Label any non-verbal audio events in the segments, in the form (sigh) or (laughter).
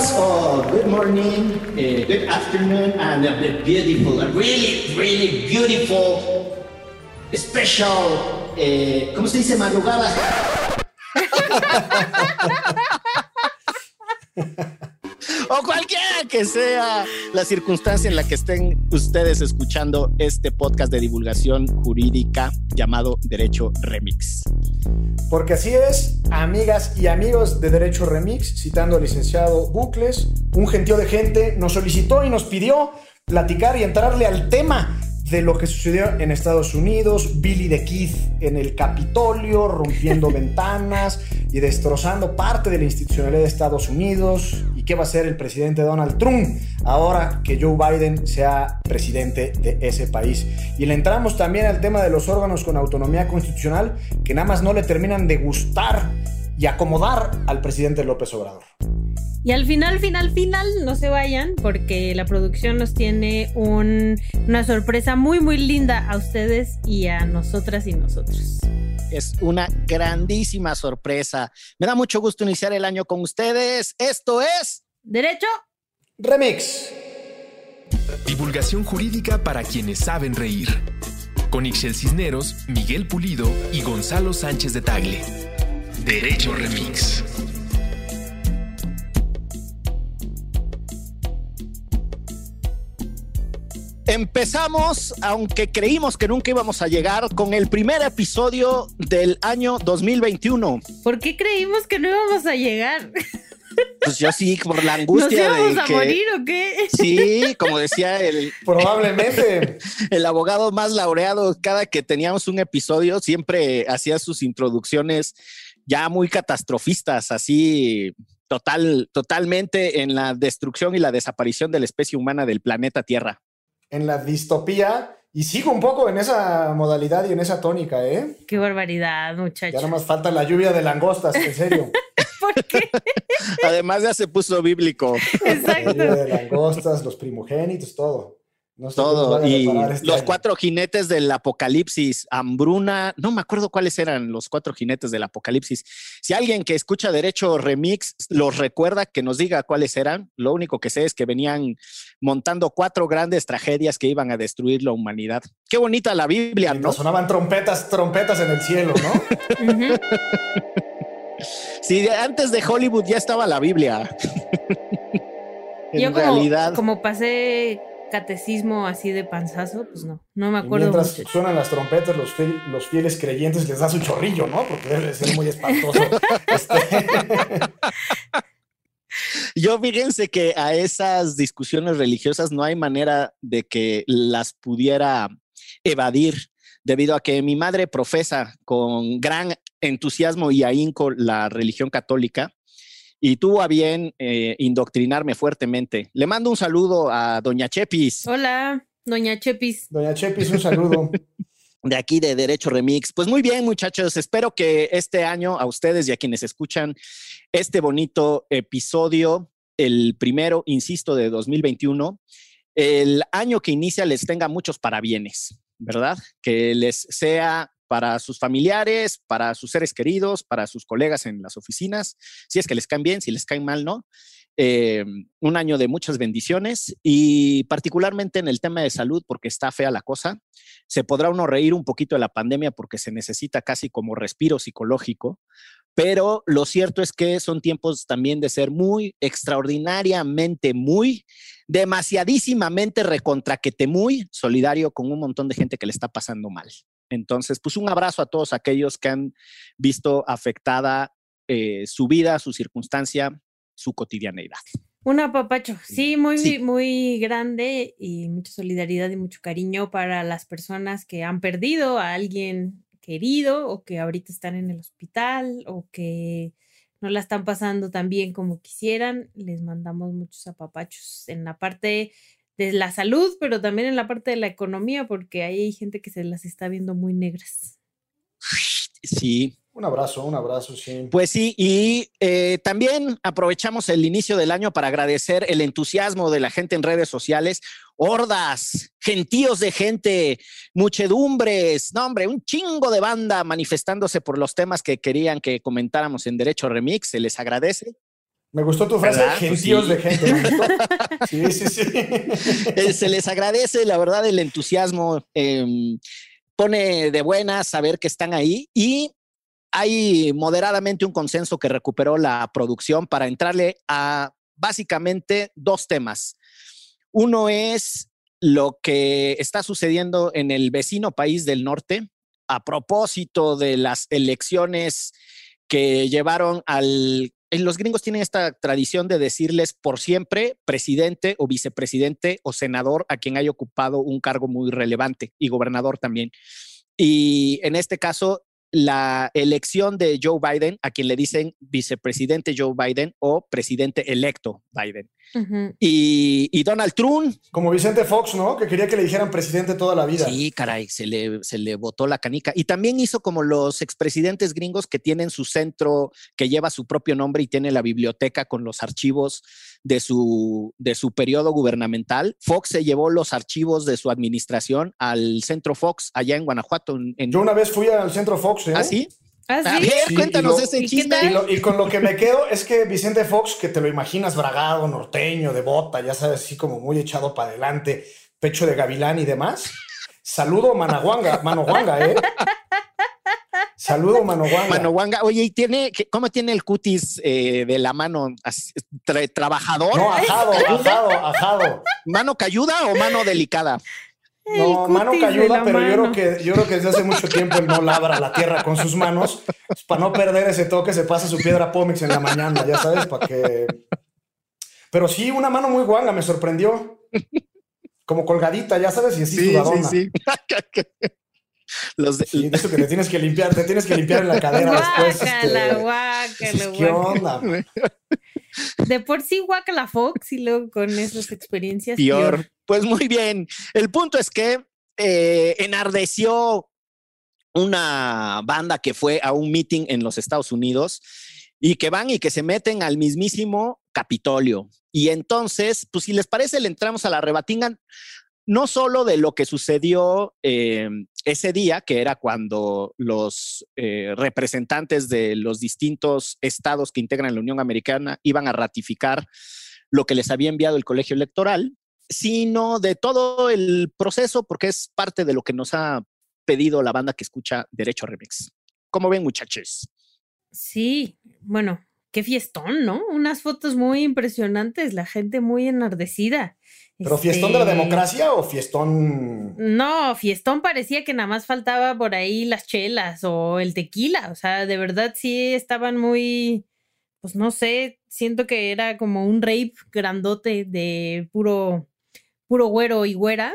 días, or good morning, uh, good afternoon, and a beautiful, a really, really beautiful, special, uh, ¿cómo se dice? Madrugada. o cualquiera que sea la circunstancia en la que estén ustedes escuchando este podcast de divulgación jurídica llamado Derecho Remix. Porque así es, amigas y amigos de Derecho Remix, citando al licenciado Bucles, un gentío de gente nos solicitó y nos pidió platicar y entrarle al tema de lo que sucedió en Estados Unidos, Billy the Kid en el Capitolio, rompiendo (laughs) ventanas y destrozando parte de la institucionalidad de Estados Unidos. ¿Y qué va a hacer el presidente Donald Trump ahora que Joe Biden sea presidente de ese país? Y le entramos también al tema de los órganos con autonomía constitucional que nada más no le terminan de gustar y acomodar al presidente López Obrador. Y al final, final, final, no se vayan porque la producción nos tiene una sorpresa muy, muy linda a ustedes y a nosotras y nosotros. Es una grandísima sorpresa. Me da mucho gusto iniciar el año con ustedes. Esto es... Derecho. Remix. Divulgación jurídica para quienes saben reír. Con Ixel Cisneros, Miguel Pulido y Gonzalo Sánchez de Tagle. Derecho Remix. Empezamos, aunque creímos que nunca íbamos a llegar, con el primer episodio del año 2021. ¿Por qué creímos que no íbamos a llegar? Pues yo sí, por la angustia ¿Nos íbamos de a que, morir o qué? Sí, como decía el, Probablemente. (laughs) el abogado más laureado, cada que teníamos un episodio siempre hacía sus introducciones ya muy catastrofistas, así total, totalmente en la destrucción y la desaparición de la especie humana del planeta Tierra. En la distopía y sigo un poco en esa modalidad y en esa tónica, ¿eh? Qué barbaridad, Ya muchachos. nomás falta la lluvia de langostas, en serio. (laughs) ¿Por qué? Además ya se puso bíblico La Exacto. lluvia de langostas, los primogénitos, todo. No sé todo. Y este los año. cuatro jinetes del apocalipsis, hambruna, no me acuerdo cuáles eran los cuatro jinetes del apocalipsis. Si alguien que escucha Derecho Remix los recuerda, que nos diga cuáles eran. Lo único que sé es que venían montando cuatro grandes tragedias que iban a destruir la humanidad. Qué bonita la Biblia, ¿no? Sonaban trompetas, trompetas en el cielo, ¿no? (laughs) Sí, antes de Hollywood ya estaba la Biblia. en Yo como, realidad, como pasé catecismo así de panzazo, pues no, no me Y acuerdo mientras mucho. suenan las trompetas, los, fiel- los fieles creyentes les da su chorrillo, ¿no? Porque debe de ser muy espantoso. (laughs) Este, yo fíjense que a esas discusiones religiosas no hay manera de que las pudiera evadir debido a que mi madre profesa con gran entusiasmo y ahínco la religión católica y tuvo a bien eh, indoctrinarme fuertemente. Le mando un saludo a doña Chepis. Hola, doña Chepis. Doña Chepis, un saludo. (laughs) de aquí de Derecho Remix. Pues muy bien, muchachos, espero que este año a ustedes y a quienes escuchan este bonito episodio, el primero, insisto, de 2021, el año que inicia les tenga muchos parabienes, ¿verdad? Que les sea para sus familiares, para sus seres queridos, para sus colegas en las oficinas, si es que les caen bien, si les caen mal, ¿no? Eh, un año de muchas bendiciones y particularmente en el tema de salud, porque está fea la cosa se podrá uno reír un poquito de la pandemia porque se necesita casi como respiro psicológico, pero lo cierto es que son tiempos también de ser muy extraordinariamente, muy, demasiadísimamente recontraquete muy solidario con un montón de gente que le está pasando mal. Entonces, pues un abrazo a todos aquellos que han visto afectada eh, su vida, su circunstancia, su cotidianeidad. Un apapacho, sí, muy, Sí. muy grande y mucha solidaridad y mucho cariño para las personas que han perdido a alguien querido o que ahorita están en el hospital o que no la están pasando tan bien como quisieran. Les mandamos muchos apapachos en la parte de la salud, pero también en la parte de la economía, porque ahí hay gente que se las está viendo muy negras. Sí, Un abrazo, un abrazo, sí. Pues sí, y eh, también aprovechamos el inicio del año para agradecer el entusiasmo de la gente en redes sociales, hordas, gentíos de gente, muchedumbres, no hombre, un chingo de banda manifestándose por los temas que querían que comentáramos en Derecho Remix, se les agradece. Me gustó tu frase, ¿Verdad? Pues gentíos sí. de gente. ¿me gustó? Sí, sí, sí. Eh, Se les agradece, la verdad, el entusiasmo. eh, pone de buena saber que están ahí y hay moderadamente un consenso que recuperó la producción para entrarle a básicamente dos temas. Uno es lo que está sucediendo en el vecino país del norte a propósito de las elecciones que llevaron al... eh, Los gringos tienen esta tradición de decirles por siempre presidente o vicepresidente o senador a quien haya ocupado un cargo muy relevante y gobernador también. Y en este caso, la elección de Joe Biden, a quien le dicen vicepresidente Joe Biden o presidente electo Biden. Y, y Donald Trump, Como Vicente Fox, ¿no? Que quería que le dijeran presidente toda la vida. Sí, caray, se le, se le botó la canica. Y también hizo como los expresidentes gringos que tienen su centro que lleva su propio nombre y tiene la biblioteca con los archivos de su, de su periodo gubernamental. Fox se llevó los archivos de su administración al centro Fox allá en Guanajuato. En, Yo una vez fui al centro Fox, ¿eh? ¿Ah, sí? ¿Ah, A sí? ver, Sí, cuéntanos y lo- ese lo- y con lo que me quedo es que Vicente Fox, que te lo imaginas bragado, norteño, de bota, ya sabes, así como muy echado para adelante, pecho de gavilán y demás. Saludo Manahuanga, Manohuanga, ¿eh? Saludo Manohuanga. Mano Wanga, oye, ¿y tiene, cómo tiene el cutis eh, de la mano tra- trabajador? No, ajado, ajado, ajado. ¿Mano cayuda o mano delicada? No, mano cayuda, pero yo creo que yo creo que desde hace mucho tiempo él no labra la tierra con sus manos. Pues, para no perder ese toque, se pasa su piedra pómix en la mañana, ya sabes, para que. Pero sí, una mano muy guanga, me sorprendió. Como colgadita, ya sabes, y así sudadona. Sí, (laughs) Los de- de eso que te tienes que limpiar, te tienes que limpiar en la cadera después. Guácala, este, guácala, dices, ¿Qué guácala. onda? De por sí guácala Fox y luego con esas experiencias peor. Pues muy bien. El punto es que eh, enardeció una banda que fue a un meeting en los Estados Unidos y que van y que se meten al mismísimo Capitolio. Y entonces, pues si les parece, le entramos a la rebatinga, no solo de lo que sucedió eh, ese día, que era cuando los eh, representantes de los distintos estados que integran la Unión Americana iban a ratificar lo que les había enviado el colegio electoral, sino de todo el proceso, porque es parte de lo que nos ha pedido la banda que escucha Derecho Remix. ¿Cómo ven, muchachos? Sí, bueno, qué fiestón, ¿no? Unas fotos muy impresionantes, la gente muy enardecida. ¿Pero fiestón de la Este, democracia o fiestón.? No, fiestón parecía que nada más faltaba por ahí las chelas o el tequila, o sea, de verdad sí estaban muy, pues no sé, siento que era como un rape grandote de puro, puro güero y güera.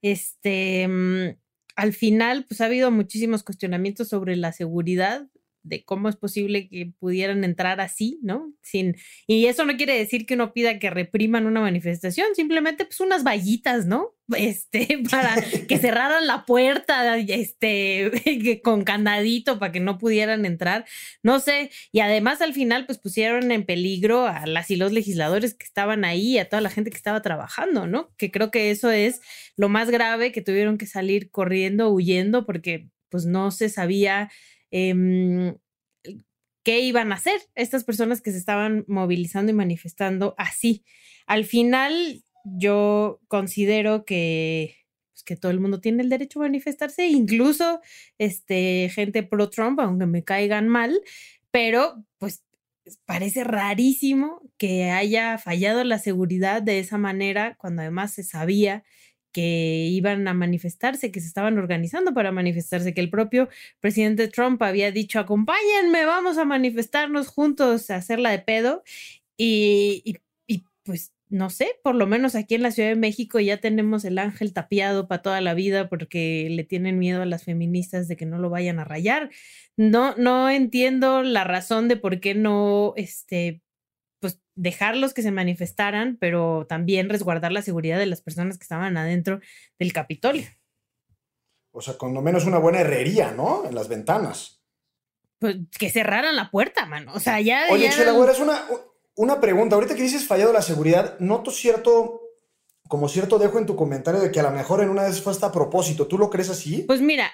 Este, mm, al final, pues ha habido muchísimos cuestionamientos sobre la seguridad de cómo es posible que pudieran entrar así, ¿no? Sin, y eso no quiere decir que uno pida que repriman una manifestación, simplemente pues unas vallitas, ¿no? (laughs) Este, para que cerraran la puerta, este, (laughs) con candadito para que no pudieran entrar, no sé, y además al final pues pusieron en peligro a las y los legisladores que estaban ahí, a toda la gente que estaba trabajando, ¿no? Que creo que eso es lo más grave, que tuvieron que salir corriendo, huyendo, porque pues no se sabía em, qué iban a hacer estas personas que se estaban movilizando y manifestando así. Al final, yo considero que, pues, que todo el mundo tiene el derecho a manifestarse, incluso este, gente pro Trump, aunque me caigan mal, pero pues parece rarísimo que haya fallado la seguridad de esa manera cuando además se sabía que iban a manifestarse, que se estaban organizando para manifestarse, que el propio presidente Trump había dicho, acompáñenme, vamos a manifestarnos juntos, a hacerla de pedo. Y, y, pues no sé, por lo menos aquí en la Ciudad de México ya tenemos el ángel tapiado para toda la vida porque le tienen miedo a las feministas de que no lo vayan a rayar. No, no entiendo la razón de por qué no, este, dejarlos que se manifestaran, pero también resguardar la seguridad de las personas que estaban adentro del Capitolio. O sea, cuando menos una buena herrería, ¿no? En las ventanas. Pues que cerraran la puerta, mano. O sea, ya. Oye, ya Chela, güera, es una, una pregunta. Ahorita que dices fallado la seguridad, noto cierto como cierto dejo en tu comentario de que a lo mejor en una vez fue hasta a propósito. ¿Tú lo crees así? Pues mira,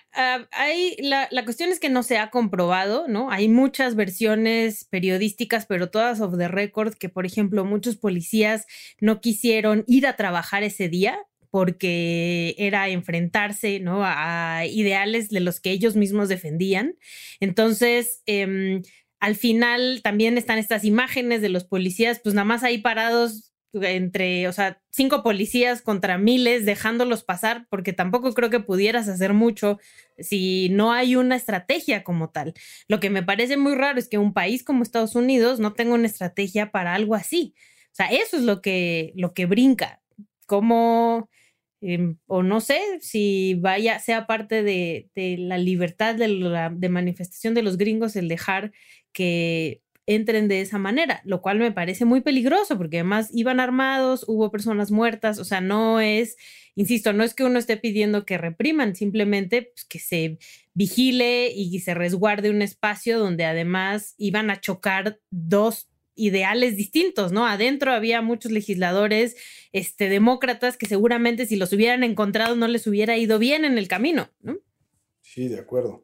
hay, la, cuestión es que no se ha comprobado, ¿no? Hay muchas versiones periodísticas, pero todas of the record, que por ejemplo muchos policías no quisieron ir a trabajar ese día porque era enfrentarse ¿no? a, ideales de los que ellos mismos defendían. Entonces, eh, al final también están estas imágenes de los policías, pues nada más ahí parados entre, o sea, cinco policías contra miles, dejándolos pasar, porque tampoco creo que pudieras hacer mucho si no hay una estrategia como tal. Lo que me parece muy raro es que un país como Estados Unidos no tenga una estrategia para algo así. O sea, eso es lo que, lo que brinca. Como, eh, o no sé si vaya, sea parte de, de la libertad de, la, de manifestación de los gringos el dejar que entren de esa manera, lo cual me parece muy peligroso porque además iban armados, hubo personas muertas, o sea, no es, insisto, no es que uno esté pidiendo que repriman, simplemente pues, que se vigile y se resguarde un espacio donde además iban a chocar dos ideales distintos, ¿no? Adentro había muchos legisladores este, demócratas que seguramente si los hubieran encontrado no les hubiera ido bien en el camino, ¿no? Sí, de acuerdo.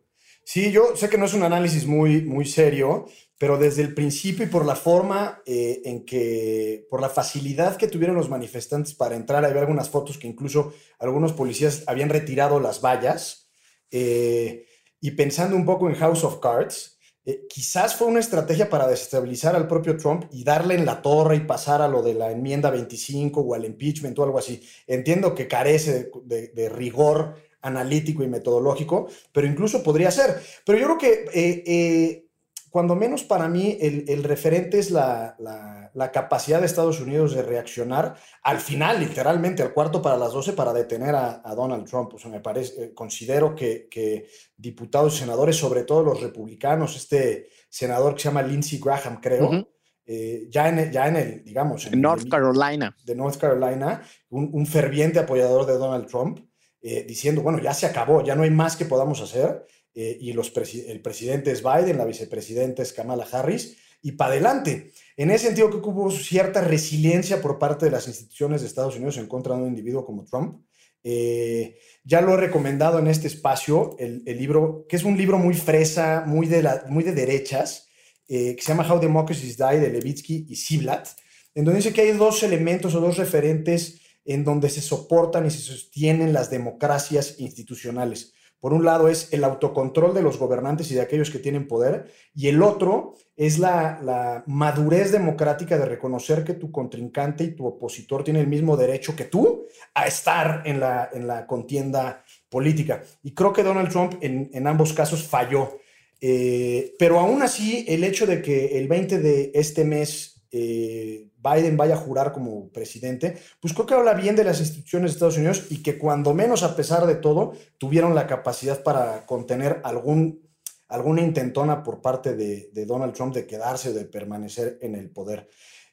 Sí, yo sé que no es un análisis muy, muy serio, pero desde el principio y por la forma eh, en que, por la facilidad que tuvieron los manifestantes para entrar, hay algunas fotos que incluso algunos policías habían retirado las vallas, eh, y pensando un poco en House of Cards, eh, quizás fue una estrategia para desestabilizar al propio Trump y darle en la torre y pasar a lo de la enmienda 25 o al impeachment o algo así. Entiendo que carece de rigor analítico y metodológico, pero incluso podría ser. Pero yo creo que cuando menos para mí, el, el referente es la, la, la, capacidad de Estados Unidos de reaccionar al final, literalmente, al cuarto para las 12, para detener a, a Donald Trump. O sea, me parece, eh, considero que, que, diputados y senadores, sobre todo los republicanos, este senador que se llama Lindsey Graham, creo, uh -huh. eh, ya, en el, ya en el, digamos, en North el, Carolina. De North Carolina, un, un ferviente apoyador de Donald Trump, eh, diciendo, bueno, ya se acabó, ya no hay más que podamos hacer eh, y los el presidente es Biden, la vicepresidenta es Kamala Harris, y para adelante. En ese sentido, que hubo cierta resiliencia por parte de las instituciones de Estados Unidos en contra de un individuo como Trump. Eh, ya lo he recomendado en este espacio, el, libro, que es un libro muy fresa, muy de, la, muy de derechas, que se llama How Democracies Die, de Levitsky y Ziblatt, en donde dice que hay dos elementos o dos referentes en donde se soportan y se sostienen las democracias institucionales. Por un lado es el autocontrol de los gobernantes y de aquellos que tienen poder, y el otro es la, la, madurez democrática de reconocer que tu contrincante y tu opositor tienen el mismo derecho que tú a estar en la, en la contienda política. Y creo que Donald Trump en, en ambos casos falló. Eh, pero aún así, el hecho de que el 20 de este mes eh, Biden vaya a jurar como presidente, pues que habla bien de las instituciones de Estados Unidos y que cuando menos, a pesar de todo, tuvieron la capacidad para contener algún, alguna intentona por parte de, Donald Trump de quedarse o de permanecer en el poder.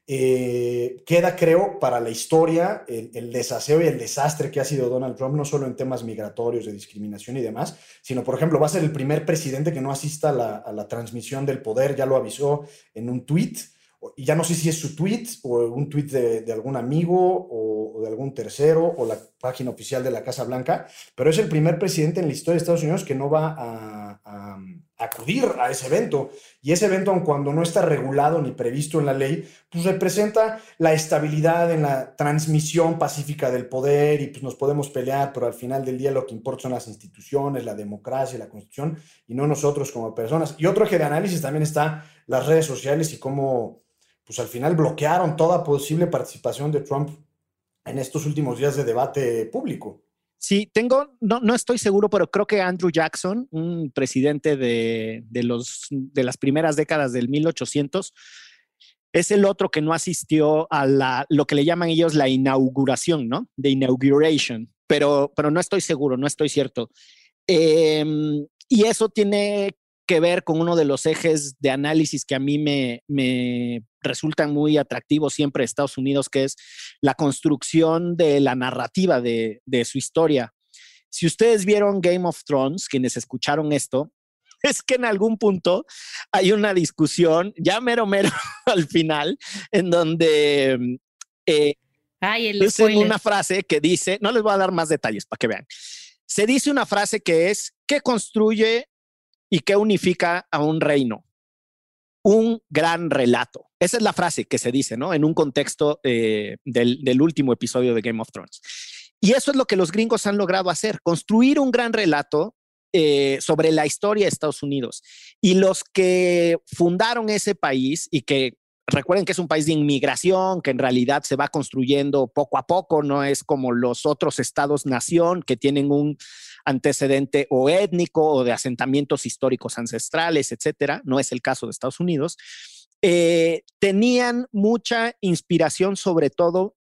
Eh, queda, creo, para la historia el, el, desaseo y el desastre que ha sido Donald Trump, no solo en temas migratorios, de discriminación y demás, sino, por ejemplo, va a ser el primer presidente que no asista a la, a la transmisión del poder, ya lo avisó en un tweet y ya no sé si es su tweet o un tweet de, algún amigo o, de algún tercero o la página oficial de la Casa Blanca, pero es el primer presidente en la historia de Estados Unidos que no va a, a acudir a ese evento. Y ese evento, aun cuando no está regulado ni previsto en la ley, pues representa la estabilidad en la transmisión pacífica del poder y pues nos podemos pelear, pero al final del día lo que importa son las instituciones, la democracia, la constitución y no nosotros como personas. Y otro eje de análisis también está las redes sociales y cómo pues al final bloquearon toda posible participación de Trump en estos últimos días de debate público. Sí, tengo, no, no estoy seguro, pero creo que Andrew Jackson, un presidente de, de, los, de las primeras décadas del 1800, es el otro que no asistió a la, lo que le llaman ellos la inauguración, ¿no? De inauguration, pero, pero no estoy seguro, no estoy cierto. Eh, y eso tiene que ver con uno de los ejes de análisis que a mí me, me resultan muy atractivos siempre Estados Unidos, que es la construcción de la narrativa de, de su historia. Si ustedes vieron Game of Thrones, quienes escucharon esto, (laughs) es que en algún punto hay una discusión, ya mero mero (laughs) al final, en donde eh, Ay, el spoiler. una frase que dice, no les voy a dar más detalles para que vean. Se dice una frase que es, ¿qué construye y qué unifica a un reino? Un gran relato. Esa es la frase que se dice, ¿no? En un contexto eh, del, del último episodio de Game of Thrones. Y eso es lo que los gringos han logrado hacer, construir un gran relato eh, sobre la historia de Estados Unidos. Y los que fundaron ese país y que recuerden que es un país de inmigración, que en realidad se va construyendo poco a poco, no es como los otros estados-nación que tienen un antecedente o étnico o de asentamientos históricos ancestrales, etcétera. No es el caso de Estados Unidos. Eh, tenían mucha inspiración, sobre todo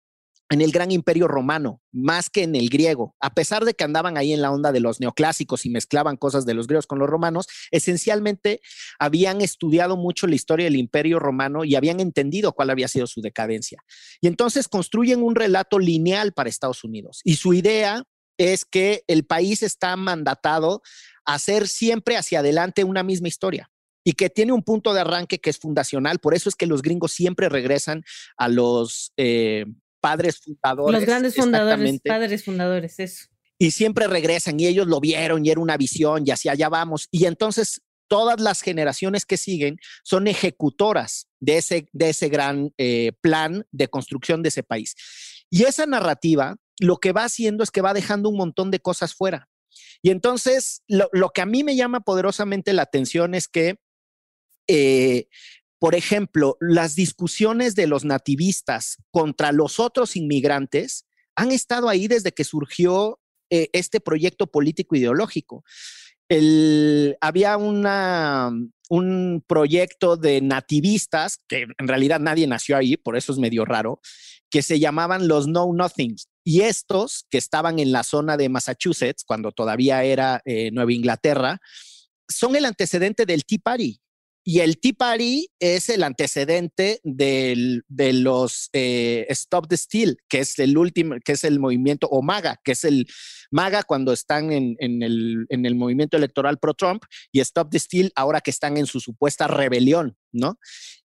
en el gran imperio romano, más que en el griego. A pesar de que andaban ahí en la onda de los neoclásicos y mezclaban cosas de los griegos con los romanos, esencialmente habían estudiado mucho la historia del imperio romano y habían entendido cuál había sido su decadencia. Y entonces construyen un relato lineal para Estados Unidos. Y su idea es que el país está mandatado a hacer siempre hacia adelante una misma historia y que tiene un punto de arranque que es fundacional. Por eso es que los gringos siempre regresan a los eh, padres fundadores. Los grandes fundadores, padres fundadores, eso. Y siempre regresan y ellos lo vieron y era una visión y hacia allá vamos. Y entonces todas las generaciones que siguen son ejecutoras de ese, de ese gran eh, plan de construcción de ese país. Y esa narrativa lo que va haciendo es que va dejando un montón de cosas fuera. Y entonces lo, que a mí me llama poderosamente la atención es que eh, por ejemplo, las discusiones de los nativistas contra los otros inmigrantes han estado ahí desde que surgió eh, este proyecto político ideológico. Había un proyecto de nativistas, que en realidad nadie nació ahí, por eso es medio raro, que se llamaban los Know Nothings. Y estos, que estaban en la zona de Massachusetts, cuando todavía era eh, Nueva Inglaterra, son el antecedente del Tea Party. Y el Tea Party es el antecedente del, de los eh, Stop the Steal, que es el último, que es el movimiento, o MAGA, que es el MAGA cuando están en, en, el, en el movimiento electoral pro-Trump, y Stop the Steal ahora que están en su supuesta rebelión, ¿no?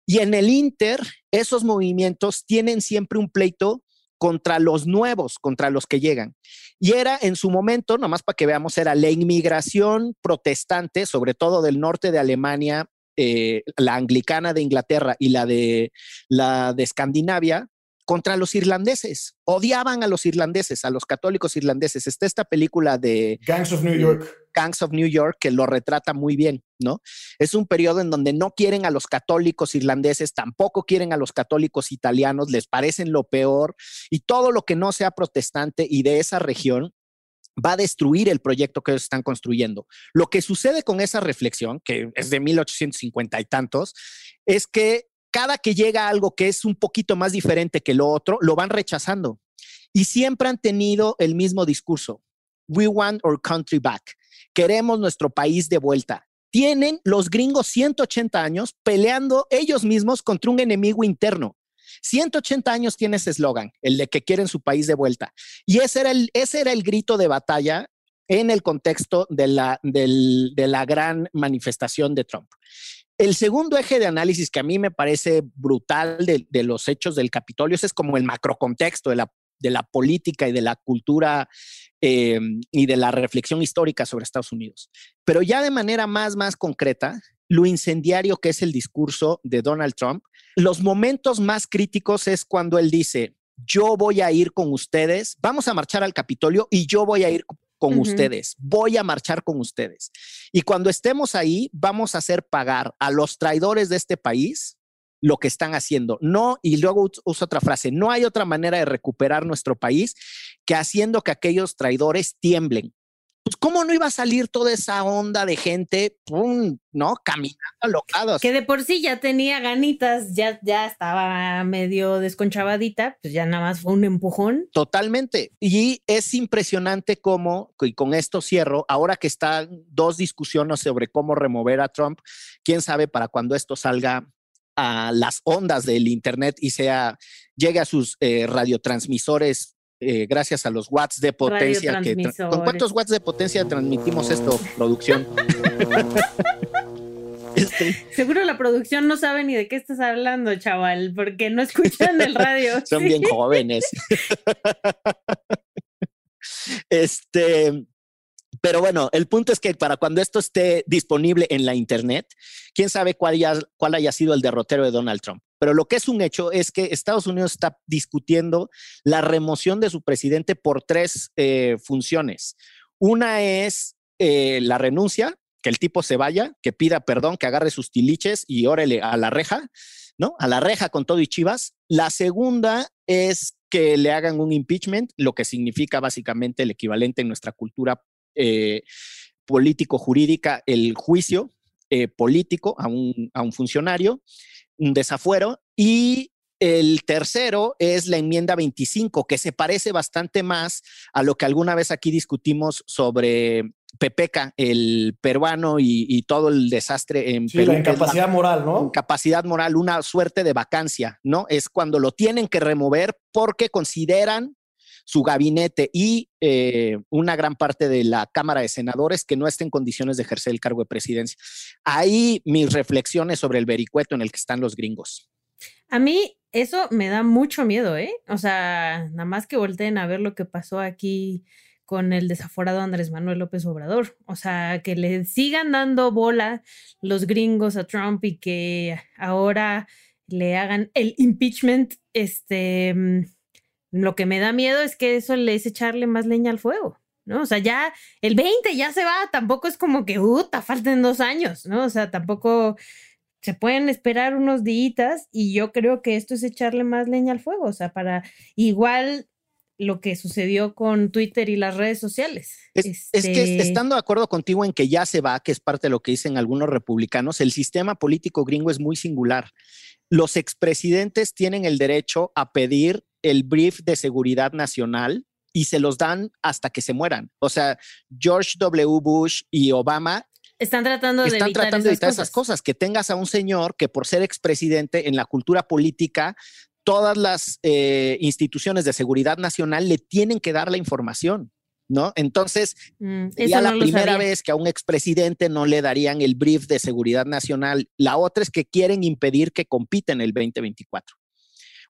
Y en el Inter, esos movimientos tienen siempre un pleito contra los nuevos, contra los que llegan. Y era en su momento, nomás para que veamos, era la inmigración protestante, sobre todo del norte de Alemania, eh, la anglicana de Inglaterra y la de, la de Escandinavia contra los irlandeses. Odiaban a los irlandeses, a los católicos irlandeses. Está esta película de Gangs of New York. Gangs of New York que lo retrata muy bien, ¿no? Es un periodo en donde no quieren a los católicos irlandeses, tampoco quieren a los católicos italianos, les parecen lo peor y todo lo que no sea protestante y de esa región va a destruir el proyecto que ellos están construyendo. Lo que sucede con esa reflexión, que es de 1850 y tantos, es que cada que llega algo que es un poquito más diferente que lo otro, lo van rechazando. Y siempre han tenido el mismo discurso. We want our country back. Queremos nuestro país de vuelta. Tienen los gringos 180 años peleando ellos mismos contra un enemigo interno. 180 años tiene ese eslogan, el de que quieren su país de vuelta. Y ese era el, ese era el grito de batalla en el contexto de la, de la gran manifestación de Trump. El segundo eje de análisis que a mí me parece brutal de, los hechos del Capitolio es como el macrocontexto de la, política y de la cultura eh, y de la reflexión histórica sobre Estados Unidos. Pero ya de manera más, más concreta, lo incendiario que es el discurso de Donald Trump, los momentos más críticos es cuando él dice, yo voy a ir con ustedes, vamos a marchar al Capitolio y yo voy a ir con uh -huh. ustedes, voy a marchar con ustedes. Y cuando estemos ahí, vamos a hacer pagar a los traidores de este país lo que están haciendo. No, y luego uso otra frase, no hay otra manera de recuperar nuestro país que haciendo que aquellos traidores tiemblen. Pues, ¿cómo no iba a salir toda esa onda de gente, pum, no, caminando alocados? Que de por sí ya tenía ganitas, ya, ya estaba medio desconchavadita, pues ya nada más fue un empujón. Totalmente. Y es impresionante cómo, y con esto cierro, ahora que están dos discusiones sobre cómo remover a Trump, quién sabe para cuando esto salga a las ondas del Internet y sea, llegue a sus eh, radiotransmisores eh, gracias a los watts de potencia. Que ¿Con cuántos watts de potencia transmitimos esto, producción? (laughs) Este, Seguro la producción no sabe ni de qué estás hablando, chaval, porque no escuchan el radio. (laughs) son Sí. bien jóvenes. (laughs) este, pero bueno, el punto es que para cuando esto esté disponible en la internet, quién sabe cuál, ya- cuál haya sido el derrotero de Donald Trump. Pero lo que es un hecho es que Estados Unidos está discutiendo la remoción de su presidente por tres eh, funciones. Una es eh, la renuncia, que el tipo se vaya, que pida perdón, que agarre sus tiliches y órele a la reja, ¿no? A la reja con todo y chivas. La segunda es que le hagan un impeachment, lo que significa básicamente el equivalente en nuestra cultura eh, político-jurídica, el juicio eh, político a un, a un funcionario, un desafuero. Y el tercero es la enmienda 25, que se parece bastante más a lo que alguna vez aquí discutimos sobre Pepeca, el peruano y, y todo el desastre en Sí, Perú, la incapacidad moral, ¿no? incapacidad moral, una suerte de vacancia, ¿no? Es cuando lo tienen que remover porque consideran su gabinete y eh, una gran parte de la Cámara de Senadores que no está en condiciones de ejercer el cargo de presidencia. Ahí mis reflexiones sobre el vericueto en el que están los gringos. A mí eso me da mucho miedo, ¿eh? O sea, nada más que volteen a ver lo que pasó aquí con el desaforado Andrés Manuel López Obrador. O sea, que le sigan dando bola los gringos a Trump y que ahora le hagan el impeachment. Este, mm, lo que me da miedo es que eso le es echarle más leña al fuego. ¿no? O sea, ya el 20 ya se va, tampoco es como que, puta, falten dos años, ¿no? O sea, tampoco se pueden esperar unos días y yo creo que esto es echarle más leña al fuego, o sea, para igual lo que sucedió con Twitter y las redes sociales. Es, es que Este, estando de acuerdo contigo en que ya se va, que es parte de lo que dicen algunos republicanos, el sistema político gringo es muy singular. Los expresidentes tienen el derecho a pedir el brief de seguridad nacional y se los dan hasta que se mueran. O sea, George W. Bush y Obama están tratando de están evitar, tratando de esas, evitar cosas. esas cosas, que tengas a un señor que por ser expresidente en la cultura política, todas las eh, instituciones de seguridad nacional le tienen que dar la información. ¿No? Entonces, Mm, ya la primera sabía. vez que a un expresidente no le darían el brief de seguridad nacional. La otra es que quieren impedir que compita en el 2024.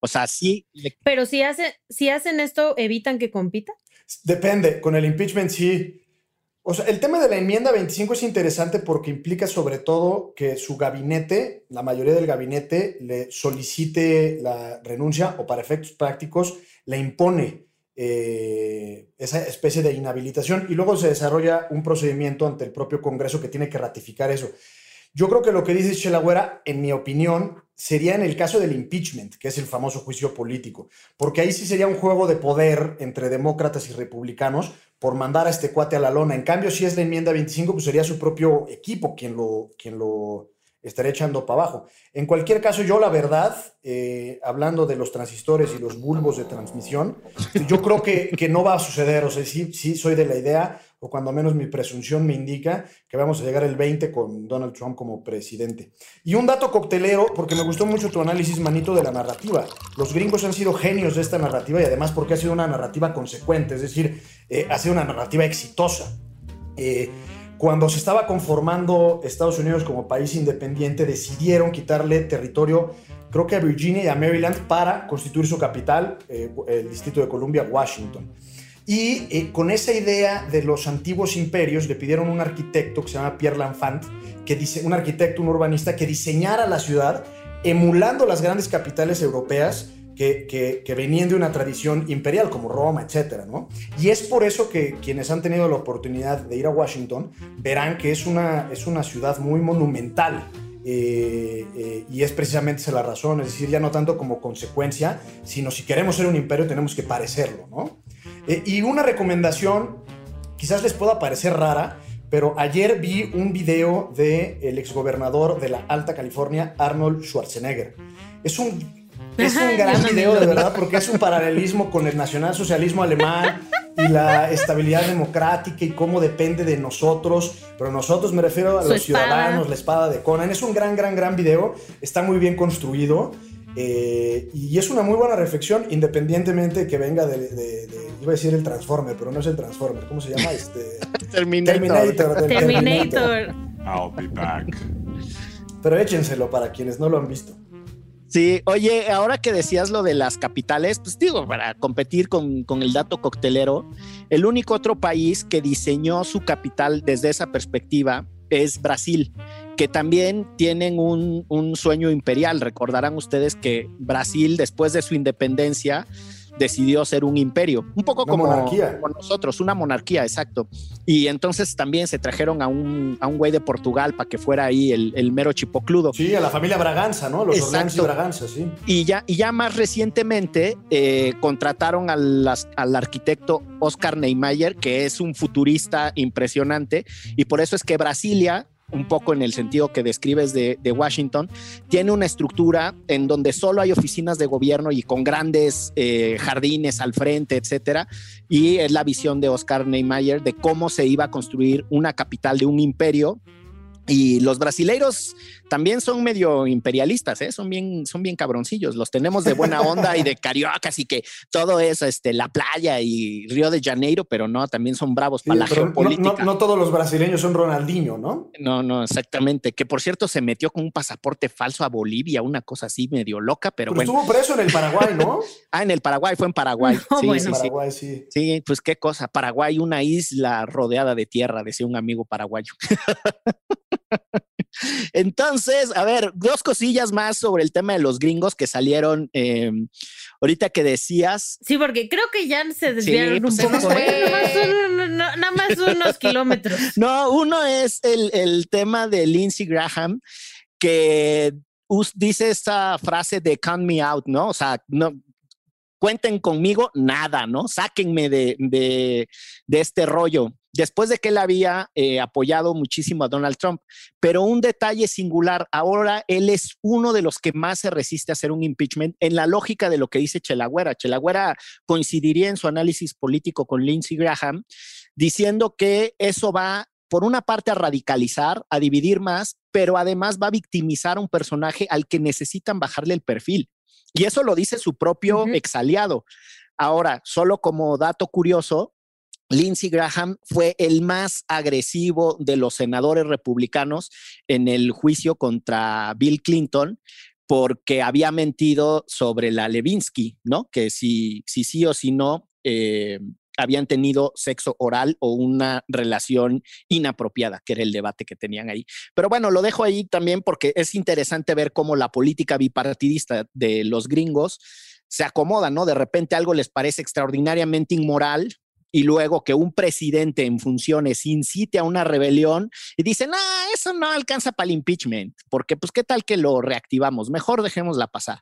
O sea, sí, le- Pero si, hace, si hacen esto, ¿evitan que compita? Depende, con el impeachment sí. O sea, el tema de la enmienda 25 es interesante porque implica sobre todo que su gabinete, la mayoría del gabinete, le solicite la renuncia o para efectos prácticos le impone eh, esa especie de inhabilitación y luego se desarrolla un procedimiento ante el propio Congreso que tiene que ratificar eso. Yo creo que lo que dice Chelagüera, en mi opinión, sería en el caso del impeachment, que es el famoso juicio político, porque ahí sí sería un juego de poder entre demócratas y republicanos por mandar a este cuate a la lona. En cambio, si es la enmienda 25, pues sería su propio equipo quien lo, quien lo estaría echando para abajo. En cualquier caso, yo la verdad, eh, hablando de los transistores y los bulbos de transmisión, yo creo que, que no va a suceder. O sea, sí, sí soy de la idea, o cuando menos mi presunción me indica, que vamos a llegar el 20 con Donald Trump como presidente. Y un dato coctelero, porque me gustó mucho tu análisis, manito, de la narrativa. Los gringos han sido genios de esta narrativa y además porque ha sido una narrativa consecuente, es decir, eh, ha sido una narrativa exitosa. Eh, cuando se estaba conformando Estados Unidos como país independiente, decidieron quitarle territorio, creo que a Virginia y a Maryland, para constituir su capital, eh, el Distrito de Columbia, Washington. Y eh, con esa idea de los antiguos imperios, le pidieron a un arquitecto que se llama Pierre L'Enfant, que dice, un arquitecto, un urbanista, que diseñara la ciudad emulando las grandes capitales europeas que, que, que, venían de una tradición imperial como Roma, etcétera, ¿no? Y es por eso que quienes han tenido la oportunidad de ir a Washington verán que es una, es una ciudad muy monumental. Eh, eh, y es precisamente esa la razón, es decir, ya no tanto como consecuencia, sino si queremos ser un imperio tenemos que parecerlo, ¿no? Eh, y una recomendación, quizás les pueda parecer rara, pero ayer vi un video del el exgobernador de la Alta California, Arnold Schwarzenegger. Es un es un gran video, de verdad, porque es un paralelismo con el nacionalsocialismo alemán y la estabilidad democrática y cómo depende de nosotros. Pero nosotros me refiero a Su los espada. ciudadanos, la espada de Conan. Es un gran, gran, gran video. Está muy bien construido. Eh, y es una muy buena reflexión, independientemente de que venga de, de- de- Iba a decir el Transformer, pero no es el Transformer. ¿Cómo se llama? (laughs) Este, Terminator. Terminator. Terminator. I'll be back. pero échenselo para quienes no lo han visto. Sí, oye, ahora que decías lo de las capitales, pues digo, para competir con, con, el dato coctelero, el único otro país que diseñó su capital desde esa perspectiva es Brasil, que también tienen un, un sueño imperial. Recordarán ustedes que Brasil, después de su independencia, decidió ser un imperio, un poco como, nosotros, una monarquía, exacto. Y entonces también se trajeron a un, a un güey de Portugal para que fuera ahí el, el, mero chipocludo. Sí, a la familia Braganza, ¿no? Los Orleans y Braganza, sí. Y ya, y ya más recientemente eh, contrataron al, al arquitecto Oscar Niemeyer, que es un futurista impresionante, y por eso es que Brasilia un poco en el sentido que describes de, Washington, tiene una estructura en donde solo hay oficinas de gobierno y con grandes eh, jardines al frente, etcétera. Y es la visión de Oscar Niemeyer de cómo se iba a construir una capital de un imperio y los brasileiros también son medio imperialistas, ¿eh? son, bien, son bien cabroncillos. Los tenemos de buena onda y de carioca, así que todo es este, la playa y Río de Janeiro, pero no, también son bravos para la geopolítica. No, todos los brasileños son Ronaldinho, ¿no? No, no, exactamente. Que por cierto se metió con un pasaporte falso a Bolivia, una cosa así medio loca, pero, pero Estuvo preso en el Paraguay, ¿no? (laughs) ah, en el Paraguay, fue en Paraguay. (laughs) sí, bueno. sí, Paraguay, sí. Sí, pues qué cosa. Paraguay, una isla rodeada de tierra, decía un amigo paraguayo. (laughs) Entonces, a ver, dos cosillas más sobre el tema de los gringos que salieron em, ahorita que decías. Sí, porque creo que ya se desviaron un pues, poco. ¿eh? Nada, más unos kilómetros. (laughs) No, uno es el, el tema de Lindsey Graham, que dice esta frase de count me out, ¿no? O sea, no, cuenten conmigo, nada, ¿no? Sáquenme de, de, de este rollo después de que él había eh, apoyado muchísimo a Donald Trump. Pero un detalle singular, ahora él es uno de los que más se resiste a hacer un impeachment en la lógica de lo que dice Chelagüera. Chelagüera coincidiría en su análisis político con Lindsey Graham, diciendo que eso va por una parte a radicalizar, a dividir más, pero además va a victimizar a un personaje al que necesitan bajarle el perfil. Y eso lo dice su propio exaliado. Ahora, solo como dato curioso, Lindsey Graham fue el más agresivo de los senadores republicanos en el juicio contra Bill Clinton porque había mentido sobre la Levinsky, ¿no? Que si, si sí o si no eh, habían tenido sexo oral o una relación inapropiada, que era el debate que tenían ahí. Pero bueno, lo dejo ahí también porque es interesante ver cómo la política bipartidista de los gringos se acomoda, ¿no? De repente algo les parece extraordinariamente inmoral, y luego que un presidente en funciones incite a una rebelión y dicen, ah, eso no alcanza para el impeachment, porque pues qué tal que lo reactivamos, mejor dejémosla pasar.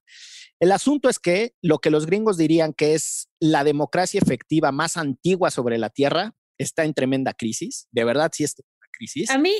El asunto es que lo que los gringos dirían que es la democracia efectiva más antigua sobre la Tierra está en tremenda crisis, de verdad sí está en crisis. A mí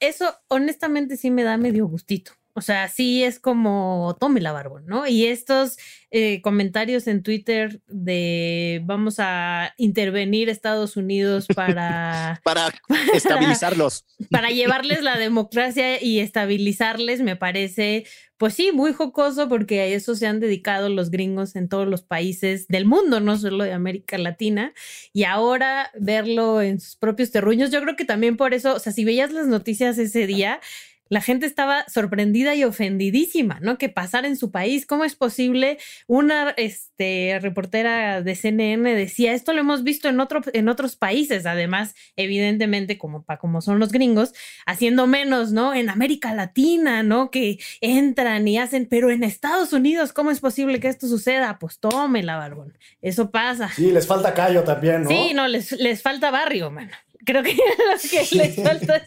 eso honestamente sí me da medio gustito. O sea, sí es como tome la barbón, ¿no? Y estos eh, comentarios en Twitter de vamos a intervenir Estados Unidos para, (laughs) para estabilizarlos. (laughs) Para, llevarles la democracia y estabilizarles, me parece, pues sí, muy jocoso porque a eso se han dedicado los gringos en todos los países del mundo, no solo de América Latina. Y ahora verlo en sus propios terruños, yo creo que también por eso, o sea, si veías las noticias ese día, la gente estaba sorprendida y ofendidísima, ¿no? Que pasara en su país. ¿Cómo es posible? Una este, reportera de CNN decía, esto lo hemos visto en, otro, en otros países, además, evidentemente, como, como son los gringos, haciendo menos, ¿no? En América Latina, ¿no? Que entran y hacen, pero en Estados Unidos, ¿cómo es posible que esto suceda? Pues tómela, Barbón. Eso pasa. Sí, les falta callo también, ¿no? Sí, no, les, les falta barrio, mano creo que (laughs) lo que les falta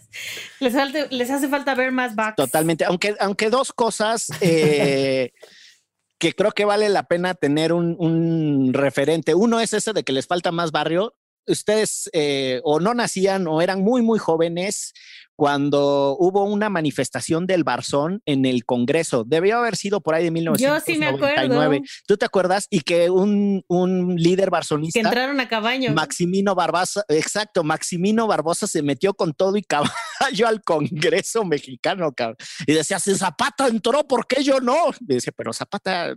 les, les hace falta ver más backs. Totalmente, aunque, aunque dos cosas eh, (laughs) que creo que vale la pena tener un, un, referente. Uno es ese de que les falta más barrio. Ustedes eh, o no nacían o eran muy, muy jóvenes cuando hubo una manifestación del Barzón en el Congreso. Debió haber sido por ahí de 1999. Yo sí me acuerdo. ¿Tú te acuerdas? Y que un, un líder barzonista. Que entraron a caballo. Maximino Barbosa, exacto, Maximino Barbosa se metió con todo y caballo al Congreso mexicano, cabrón. Y decía, si Zapata entró, ¿por qué yo no? Y decía, pero Zapata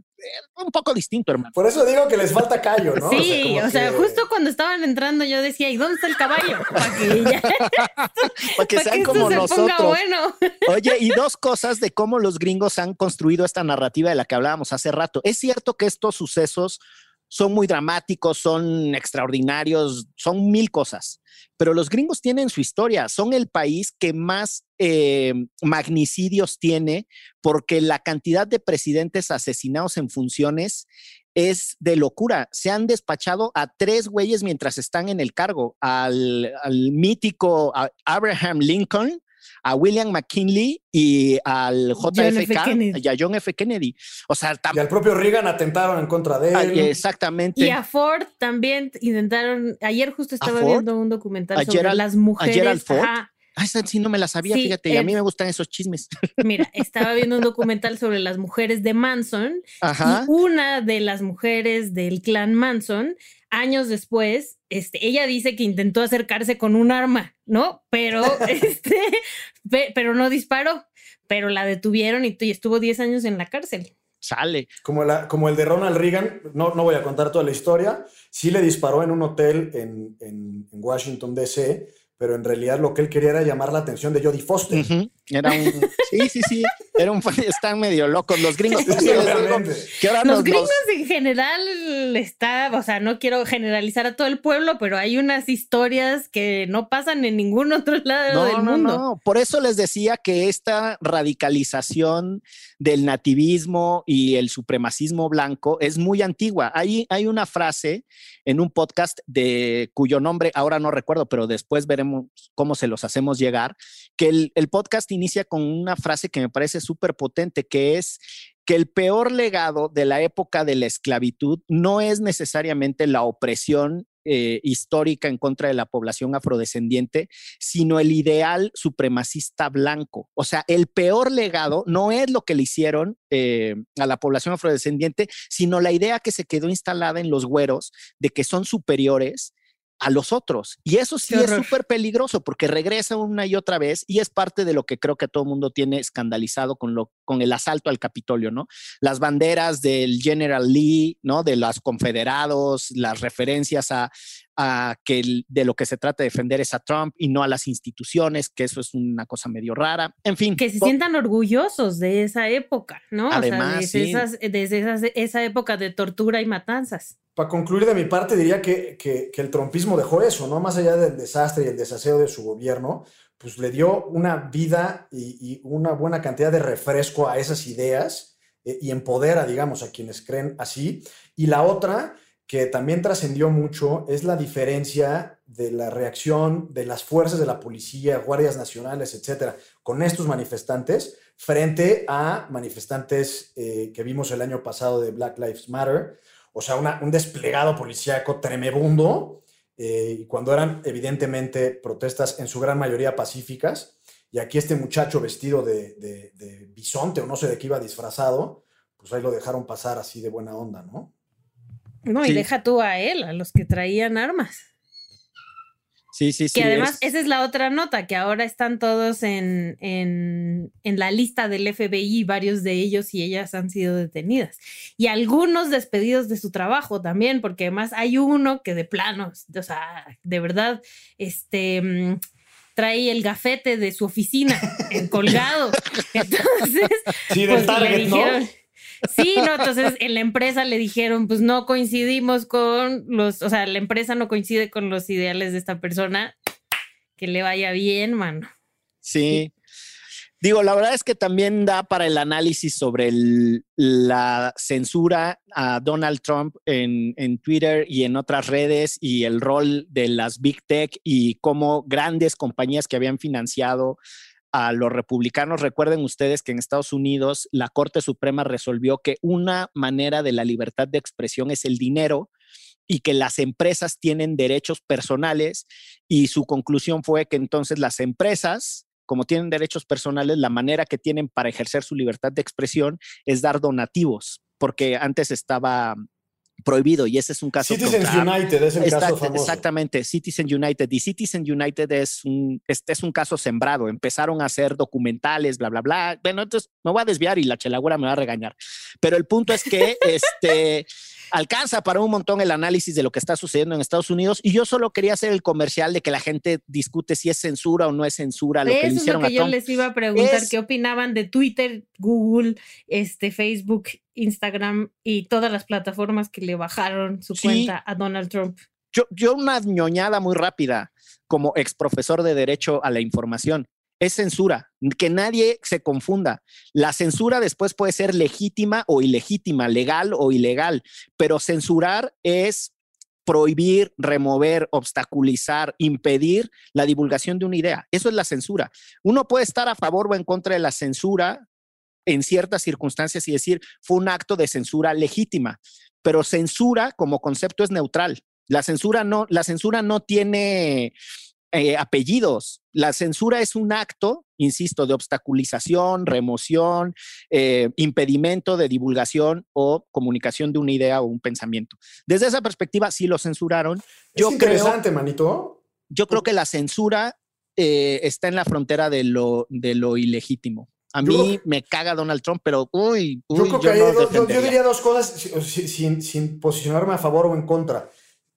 un poco distinto, hermano. Por eso digo que les falta callo, ¿no? Sí, o sea, justo cuando estaban entrando yo decía, ¿y dónde está el caballo? (laughs) Para que, (laughs) Para que sean como nosotros. Bueno. (laughs) Oye, y dos cosas de cómo los gringos han construido esta narrativa de la que hablábamos hace rato. Es cierto que estos sucesos son muy dramáticos, son extraordinarios, son mil cosas. Pero los gringos tienen su historia, son el país que más eh, magnicidios tiene porque la cantidad de presidentes asesinados en funciones es de locura. Se han despachado a tres güeyes mientras están en el cargo, al, al mítico Abraham Lincoln, a William McKinley y al JFK y a John F. Kennedy. O sea, y al propio Reagan atentaron en contra de él. exactamente. Y a Ford también intentaron. Ayer justo estaba viendo un documental sobre las mujeres. Ayer al Ford. Ah, esa sí no me la sabía, fíjate, y a mí me gustan esos chismes. (laughs) Mira, estaba viendo un documental sobre las mujeres de Manson y una de las mujeres del clan Manson años después, este, ella dice que intentó acercarse con un arma, ¿no? Pero, (laughs) este, pero no disparó, pero la detuvieron y, estuvo 10 años en la cárcel. Sale. Como, la, como el de Ronald Reagan, no, no voy a contar toda la historia, sí le disparó en un hotel en, en Washington, D.C., pero en realidad lo que él quería era llamar la atención de Jodie Foster. Era un, sí, sí, sí, era un, (laughs) están medio locos los gringos. los gringos en general está, o sea, no quiero generalizar a todo el pueblo, pero hay unas historias que no pasan en ningún otro lado del mundo. No, por eso les decía que esta radicalización del nativismo y el supremacismo blanco es muy antigua. Hay, hay una frase en un podcast de cuyo nombre ahora no recuerdo, pero después veremos cómo se los hacemos llegar, que el, el podcast inicia con una frase que me parece súper potente, que es que el peor legado de la época de la esclavitud no es necesariamente la opresión eh, histórica en contra de la población afrodescendiente, sino el ideal supremacista blanco. O sea, el peor legado no es lo que le hicieron eh, a la población afrodescendiente, sino la idea que se quedó instalada en los güeros de que son superiores a los otros. Y eso sí es súper peligroso porque regresa una y otra vez y es parte de lo que creo que todo el mundo tiene escandalizado con, lo, con el asalto al Capitolio, ¿no? Las banderas del General Lee, ¿no? De los confederados, las referencias a, a que de lo que se trata de defender es a Trump y no a las instituciones, que eso es una cosa medio rara. En fin. Que se sientan orgullosos de esa época, ¿no? Además, desde, esa época de tortura y matanzas. Para concluir de mi parte, diría que, que, el trompismo dejó eso, ¿no? Más allá del desastre y el desaseo de su gobierno, pues le dio una vida y, una buena cantidad de refresco a esas ideas eh, y empodera, digamos, a quienes creen así. Y la otra, que también trascendió mucho es la diferencia de la reacción de las fuerzas de la policía, guardias nacionales, etcétera, con estos manifestantes frente a manifestantes eh, que vimos el año pasado de Black Lives Matter, o sea, un desplegado policíaco tremebundo, eh, cuando eran evidentemente protestas en su gran mayoría pacíficas, y aquí este muchacho vestido de, de bisonte o no sé de qué iba disfrazado, pues ahí lo dejaron pasar así de buena onda, ¿no? No, y deja tú a él, a los que traían armas. Sí, sí, sí. Que además, esa es la otra nota, que ahora están todos en, en, en, la lista del FBI, varios de ellos y ellas han sido detenidas. Y algunos despedidos de su trabajo también, porque además hay uno que de plano, o sea, de verdad, este mm, trae el gafete de su oficina (laughs) colgado. Entonces, sí, de pues, Target, ¿no? Sí, no, entonces en la empresa le dijeron, pues no coincidimos con los, o sea, la empresa no coincide con los ideales de esta persona, que le vaya bien, mano. Sí. Digo, la verdad es que también da para el análisis sobre la censura a Donald Trump en, en, Twitter y en otras redes y el rol de las Big Tech y cómo grandes compañías que habían financiado a los republicanos. Recuerden ustedes que en Estados Unidos la Corte Suprema resolvió que una manera de la libertad de expresión es el dinero y que las empresas tienen derechos personales y su conclusión fue que entonces las empresas, como tienen derechos personales, la manera que tienen para ejercer su libertad de expresión es dar donativos, porque antes estaba prohibido y ese es un caso Citizens United es el caso famoso. Exactamente, Citizen United y Citizen United es un este es un caso sembrado, empezaron a hacer documentales, bla bla bla. Bueno, entonces me voy a desviar y la chelagura me va a regañar. Pero el punto es que (laughs) este alcanza para un montón el análisis de lo que está sucediendo en Estados Unidos y yo solo quería hacer el comercial de que la gente discute si es censura o no es censura lo Eso que le es hicieron lo que a yo Trump. les iba a preguntar, Es- qué opinaban de Twitter, Google, este, Facebook, Instagram y todas las plataformas que le bajaron su Sí. cuenta a Donald Trump. Yo, yo una ñoñada muy rápida como ex profesor de Derecho a la Información. Es censura, que nadie se confunda. La censura después puede ser legítima o ilegítima, legal o ilegal, pero censurar es prohibir, remover, obstaculizar, impedir la divulgación de una idea. Eso es la censura. Uno puede estar a favor o en contra de la censura en ciertas circunstancias y decir fue un acto de censura legítima, pero censura como concepto es neutral. La censura no, la censura no tiene eh, apellidos. La censura es un acto, insisto, de obstaculización, remoción, eh, impedimento de divulgación o comunicación de una idea o un pensamiento. Desde esa perspectiva, sí lo censuraron. Es Yo creo, interesante, manito. yo creo que la censura eh, está en la frontera de lo, de lo ilegítimo. A mí me caga Donald Trump, pero uy, Yo creo yo no dos- yo- diría dos cosas si- si- sin, sin posicionarme a favor o en contra.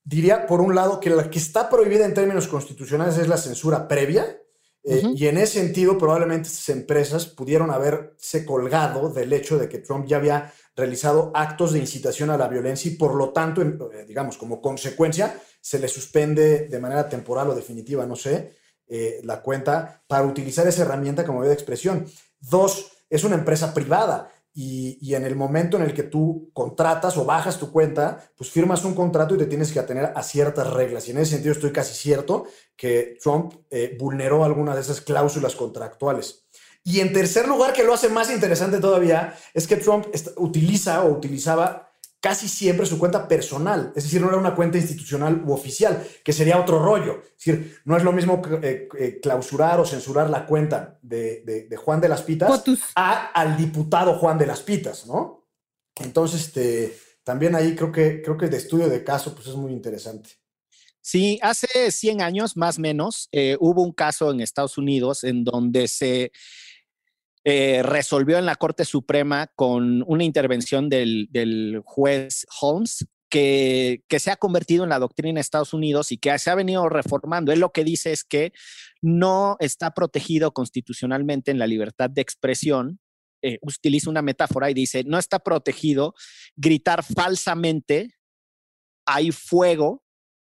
Diría, por un lado, que la que está prohibida en términos constitucionales es la censura previa. eh. Y en ese sentido, probablemente estas empresas pudieron haberse colgado del hecho de que Trump ya había realizado actos de incitación a la violencia y por lo tanto, en- eh, digamos, como consecuencia, se le suspende de manera temporal o definitiva, no sé, eh, la cuenta para utilizar esa herramienta como medio de expresión. Dos, es una empresa privada y, en el momento en el que tú contratas o bajas tu cuenta, pues firmas un contrato y te tienes que atener a ciertas reglas. Y en ese sentido estoy casi cierto que Trump eh, vulneró alguna de esas cláusulas contractuales. Y en tercer lugar, que lo hace más interesante todavía, es que Trump utiliza o utilizaba casi siempre su cuenta personal, es decir, no era una cuenta institucional u oficial, que sería otro rollo. Es decir, no es lo mismo eh, eh, clausurar o censurar la cuenta de, de- de Juan de las Pitas a- al diputado Juan de las Pitas, ¿no? Entonces, este, también ahí creo que, creo que el estudio de caso pues, es muy interesante. Sí, hace 100 años más o menos eh, hubo un caso en Estados Unidos en donde se eh, resolvió en la Corte Suprema con una intervención del, juez Holmes que, que se ha convertido en la doctrina de Estados Unidos y que se ha venido reformando. Él lo que dice es que no está protegido constitucionalmente en la libertad de expresión. Eh, utiliza una metáfora y dice, no está protegido gritar falsamente, hay fuego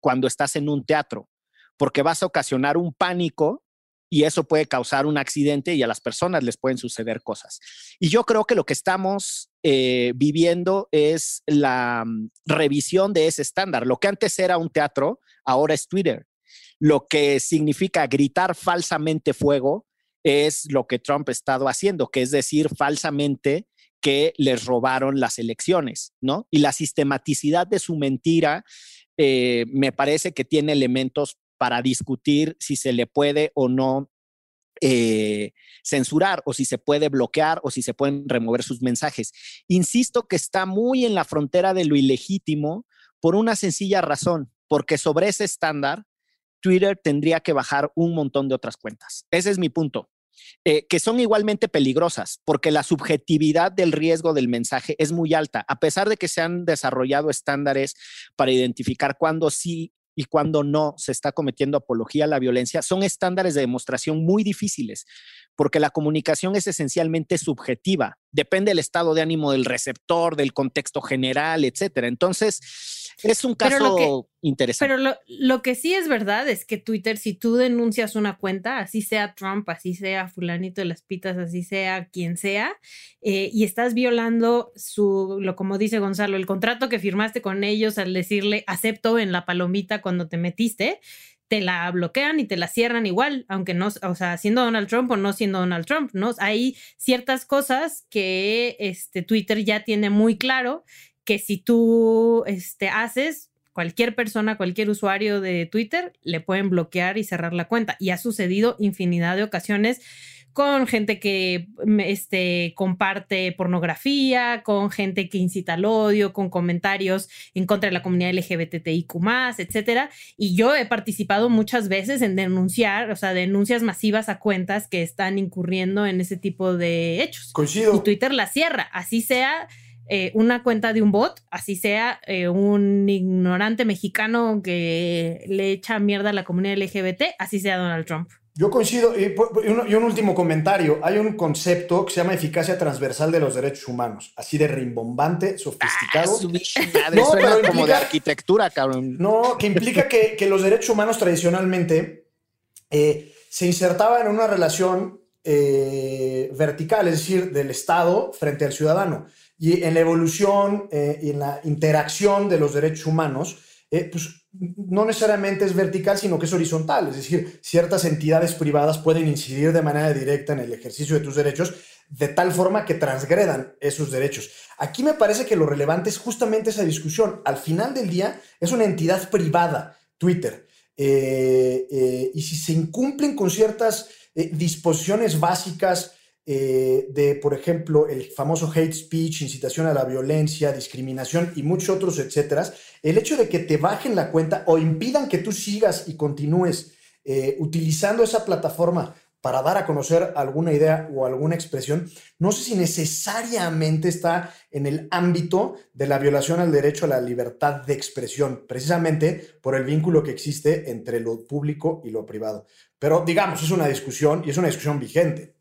cuando estás en un teatro, porque vas a ocasionar un pánico y eso puede causar un accidente y a las personas les pueden suceder cosas. Y yo creo que lo que estamos eh, viviendo es la mm, revisión de ese estándar. Lo que antes era un teatro, ahora es Twitter. Lo que significa gritar falsamente fuego es lo que Trump ha estado haciendo, que es decir falsamente que les robaron las elecciones, ¿no? Y la sistematicidad de su mentira eh, me parece que tiene elementos para discutir si se le puede o no eh, censurar o si se puede bloquear o si se pueden remover sus mensajes. Insisto que está muy en la frontera de lo ilegítimo por una sencilla razón, porque sobre ese estándar Twitter tendría que bajar un montón de otras cuentas. Ese es mi punto. Eh, que son igualmente peligrosas, porque la subjetividad del riesgo del mensaje es muy alta, a pesar de que se han desarrollado estándares para identificar cuándo sí y cuándo no se está cometiendo apología a la violencia, son estándares de demostración muy difíciles, porque la comunicación es esencialmente subjetiva, depende del estado de ánimo del receptor, del contexto general, etcétera. Entonces, es un Pero caso lo que- interesante. Pero lo, lo que sí es verdad es que Twitter, si tú denuncias una cuenta, así sea Trump, así sea fulanito de las pitas, así sea quien sea, eh, y estás violando su, lo como dice Gonzalo, el contrato que firmaste con ellos al decirle acepto en la palomita cuando te metiste, te la bloquean y te la cierran igual, aunque no, o sea, siendo Donald Trump o no siendo Donald Trump, ¿no? Hay ciertas cosas que este Twitter ya tiene muy claro que si tú este, haces, cualquier persona, cualquier usuario de Twitter, le pueden bloquear y cerrar la cuenta. Y ha sucedido infinidad de ocasiones con gente que este, comparte pornografía, con gente que incita al odio, con comentarios en contra de la comunidad LGBTIQ, etcétera. Y yo he participado muchas veces en denunciar, o sea, denuncias masivas a cuentas que están incurriendo en ese tipo de hechos. Coincido. Y Twitter la cierra, así sea. Eh, una cuenta de un bot, así sea eh, un ignorante mexicano que le echa mierda a la comunidad LGBT, así sea Donald Trump. Yo coincido. Y, un, último comentario. Hay un concepto que se llama eficacia transversal de los derechos humanos. Así de rimbombante, sofisticado. Ah, no, pero como de arquitectura, cabrón. No, que implica que, los derechos humanos tradicionalmente eh, se insertaban en una relación eh, vertical, es decir, del Estado frente al ciudadano. Y en la evolución eh, y en la interacción de los derechos humanos, pues no necesariamente es vertical, sino que es horizontal. Es decir, ciertas entidades privadas pueden incidir de manera directa en el ejercicio de tus derechos de tal forma que transgredan esos derechos. Aquí me parece que lo relevante es justamente esa discusión. Al final del día es una entidad privada, Twitter. Eh, eh, y si se incumplen con ciertas eh, disposiciones básicas eh, de, por ejemplo, el famoso hate speech, incitación a la violencia, discriminación y muchos otros, etcétera, el hecho de que te bajen la cuenta o impidan que tú sigas y continúes eh, utilizando esa plataforma para dar a conocer alguna idea o alguna expresión, no sé si necesariamente está en el ámbito de la violación al derecho a la libertad de expresión, precisamente por el vínculo que existe entre lo público y lo privado. Pero digamos, es una discusión y es una discusión vigente.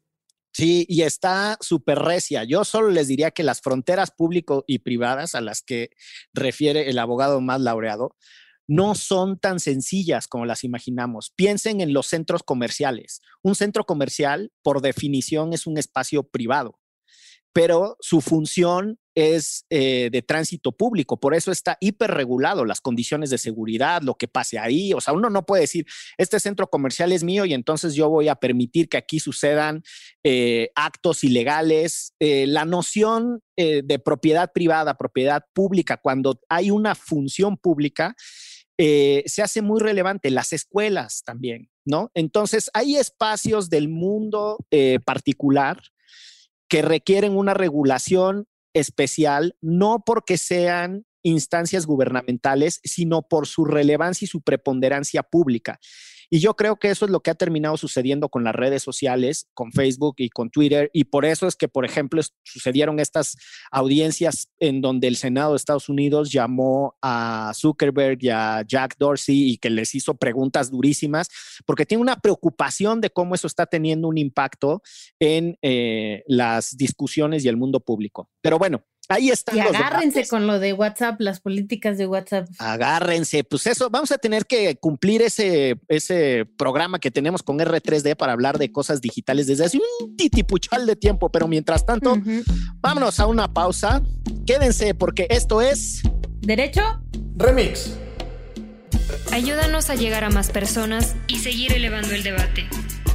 Sí, y está súper recia. Yo solo les diría que las fronteras público y privadas a las que refiere el abogado más laureado no son tan sencillas como las imaginamos. Piensen en los centros comerciales. Un centro comercial, por definición, es un espacio privado pero su función es eh, de tránsito público, por eso está hiperregulado las condiciones de seguridad, lo que pase ahí, o sea, uno no puede decir, este centro comercial es mío y entonces yo voy a permitir que aquí sucedan eh, actos ilegales. Eh, la noción de propiedad privada, propiedad pública, cuando hay una función pública, se hace muy relevante, las escuelas también, ¿no? Entonces, hay espacios del mundo particular que requieren una regulación especial, no porque sean instancias gubernamentales, sino por su relevancia y su preponderancia pública. Y yo creo que eso es lo que ha terminado sucediendo con las redes sociales, con Facebook y con Twitter. Y por eso es que, por ejemplo, sucedieron estas audiencias en donde el Senado de Estados Unidos llamó a Zuckerberg y a Jack Dorsey y que les hizo preguntas durísimas, porque tiene una preocupación de cómo eso está teniendo un impacto en eh, las discusiones y el mundo público. Pero bueno, Ahí están. Y agárrense con lo de WhatsApp, las políticas de WhatsApp. Agárrense, pues eso, vamos a tener que cumplir ese, ese programa que tenemos con R3D para hablar de cosas digitales desde hace un titipuchal de tiempo, pero mientras tanto, vámonos a una pausa. Quédense porque esto es... Derecho. Remix. Ayúdanos a llegar a más personas y seguir elevando el debate.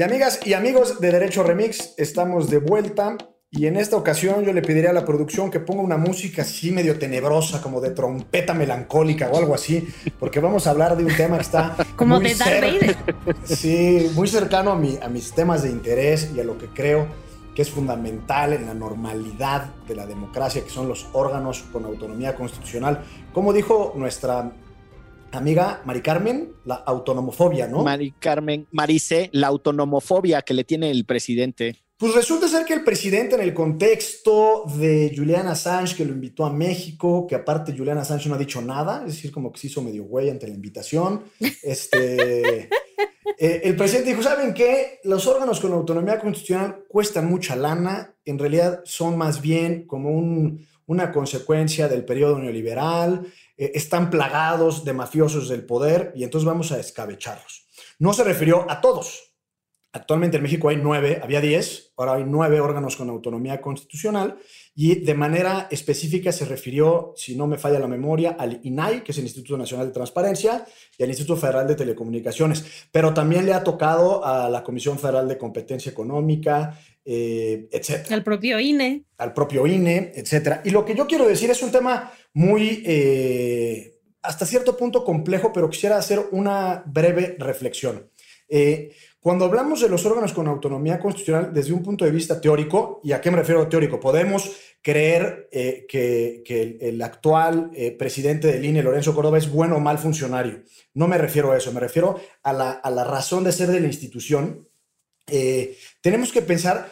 Y amigas y amigos de Derecho Remix, estamos de vuelta y en esta ocasión yo le pediría a la producción que ponga una música así medio tenebrosa, como de trompeta melancólica o algo así, porque vamos a hablar de un tema que está (laughs) como de Darth Vader. Sí, muy cercano a, mi, a mis temas de interés y a lo que creo que es fundamental en la normalidad de la democracia, que son los órganos con autonomía constitucional. Como dijo nuestra amiga Mari Carmen, la autonomofobia, ¿no? Mari Carmen, Marice, la autonomofobia que le tiene el presidente. Pues resulta ser que el presidente en el contexto de Julian Assange, que lo invitó a México, que aparte Julian Assange no ha dicho nada, es decir, como que se hizo medio güey ante la invitación, (laughs) este, eh, el presidente dijo, ¿saben qué? Los órganos con autonomía constitucional cuestan mucha lana, en realidad son más bien como un, una consecuencia del periodo neoliberal, eh, están plagados de mafiosos del poder y entonces vamos a escabecharlos. No se refirió a todos, Actualmente en México hay nueve, había diez, ahora hay nueve órganos con autonomía constitucional y de manera específica se refirió, si no me falla la memoria, al INAI, que es el Instituto Nacional de Transparencia, y al Instituto Federal de Telecomunicaciones, pero también le ha tocado a la Comisión Federal de Competencia Económica, eh, etcétera. Al propio INE. Al propio INE, etcétera. Y lo que yo quiero decir es un tema muy, eh, hasta cierto punto complejo, pero quisiera hacer una breve reflexión. Eh, cuando hablamos de los órganos con autonomía constitucional desde un punto de vista teórico, ¿y a qué me refiero teórico? Podemos creer eh, que, el, actual eh, presidente del INE, Lorenzo Córdoba, es bueno o mal funcionario. No me refiero a eso, me refiero a la, razón de ser de la institución. Eh, tenemos que pensar,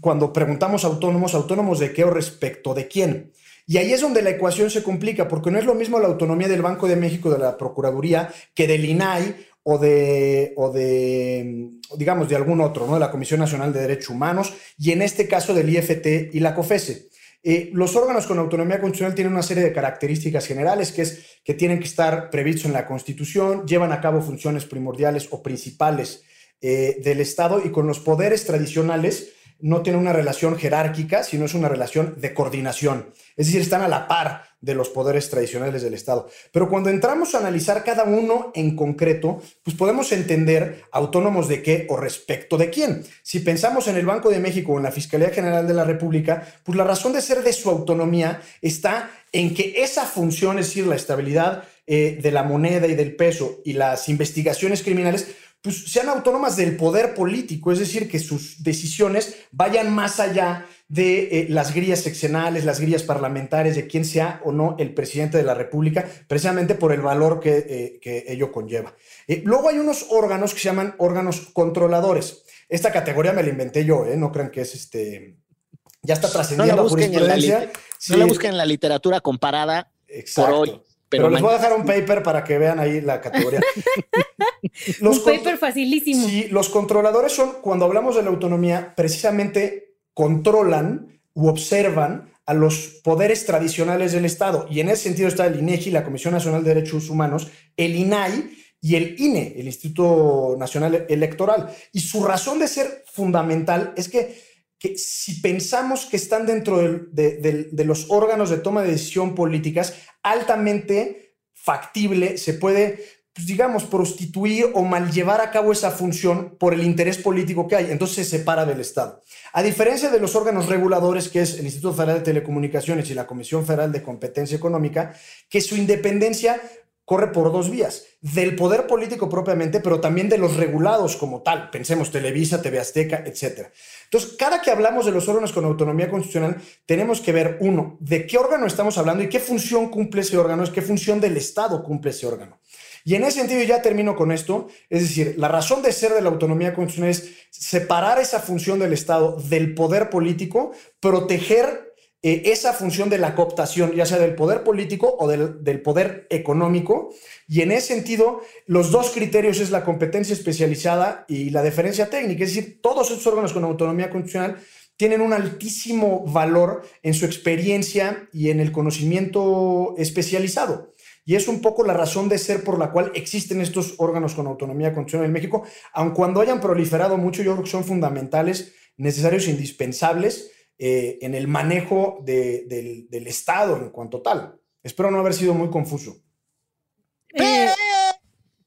cuando preguntamos autónomos, autónomos de qué o respecto de quién. Y ahí es donde la ecuación se complica, porque no es lo mismo la autonomía del Banco de México, de la Procuraduría, que del INAI o de, o de, digamos, de algún otro, ¿no? De la Comisión Nacional de Derechos Humanos y en este caso del IFT y la COFESE. Eh, los órganos con autonomía constitucional tienen una serie de características generales, que es que tienen que estar previstos en la Constitución, llevan a cabo funciones primordiales o principales eh, del Estado y con los poderes tradicionales no tienen una relación jerárquica, sino es una relación de coordinación. Es decir, están a la par de los poderes tradicionales del Estado. Pero cuando entramos a analizar cada uno en concreto, pues podemos entender autónomos de qué o respecto de quién. Si pensamos en el Banco de México o en la Fiscalía General de la República, pues la razón de ser de su autonomía está en que esa función, es decir, la estabilidad eh, de la moneda y del peso y las investigaciones criminales, pues sean autónomas del poder político, es decir, que sus decisiones vayan más allá de eh, las grillas seccionales, las grillas parlamentarias, de quién sea o no el presidente de la República, precisamente por el valor que, eh, ello conlleva. Eh, luego hay unos órganos que se llaman órganos controladores. Esta categoría me la inventé yo, no crean que es este... Ya está trascendiendo no la jurisprudencia. No la busquen en la literatura comparada por hoy. Pero, les voy a dejar un paper para que vean ahí la categoría. (laughs) un paper facilísimo. Sí, los controladores son, cuando hablamos de la autonomía, precisamente controlan u observan a los poderes tradicionales del Estado. Y en ese sentido está el INEGI, la Comisión Nacional de Derechos Humanos, el INAI y el INE, el Instituto Nacional Electoral. Y su razón de ser fundamental es que que si pensamos que están dentro de, los órganos de toma de decisión políticas, altamente factible, se puede, pues, digamos, prostituir o mal llevar a cabo esa función por el interés político que hay. Entonces se separa del Estado. A diferencia de los órganos reguladores, que es el Instituto Federal de Telecomunicaciones y la Comisión Federal de Competencia Económica, que su independencia corre por dos vías, del poder político propiamente, pero también de los regulados como tal. Pensemos Televisa, TV Azteca, etc. Entonces, cada que hablamos de los órganos con autonomía constitucional, tenemos que ver, uno, de qué órgano estamos hablando y qué función cumple ese órgano, es qué función del Estado cumple ese órgano. Y en ese sentido ya termino con esto, es decir, la razón de ser de la autonomía constitucional es separar esa función del Estado del poder político, proteger eh, esa función de la cooptación, ya sea del poder político o del, poder económico. Y en ese sentido, los dos criterios es la competencia especializada y la deferencia técnica. Es decir, todos estos órganos con autonomía constitucional tienen un altísimo valor en su experiencia y en el conocimiento especializado. Y es un poco la razón de ser por la cual existen estos órganos con autonomía constitucional en México, aun cuando hayan proliferado mucho, yo creo que son fundamentales, necesarios e indispensables eh, en el manejo del, Estado en cuanto tal. Espero no haber sido muy confuso. Eh,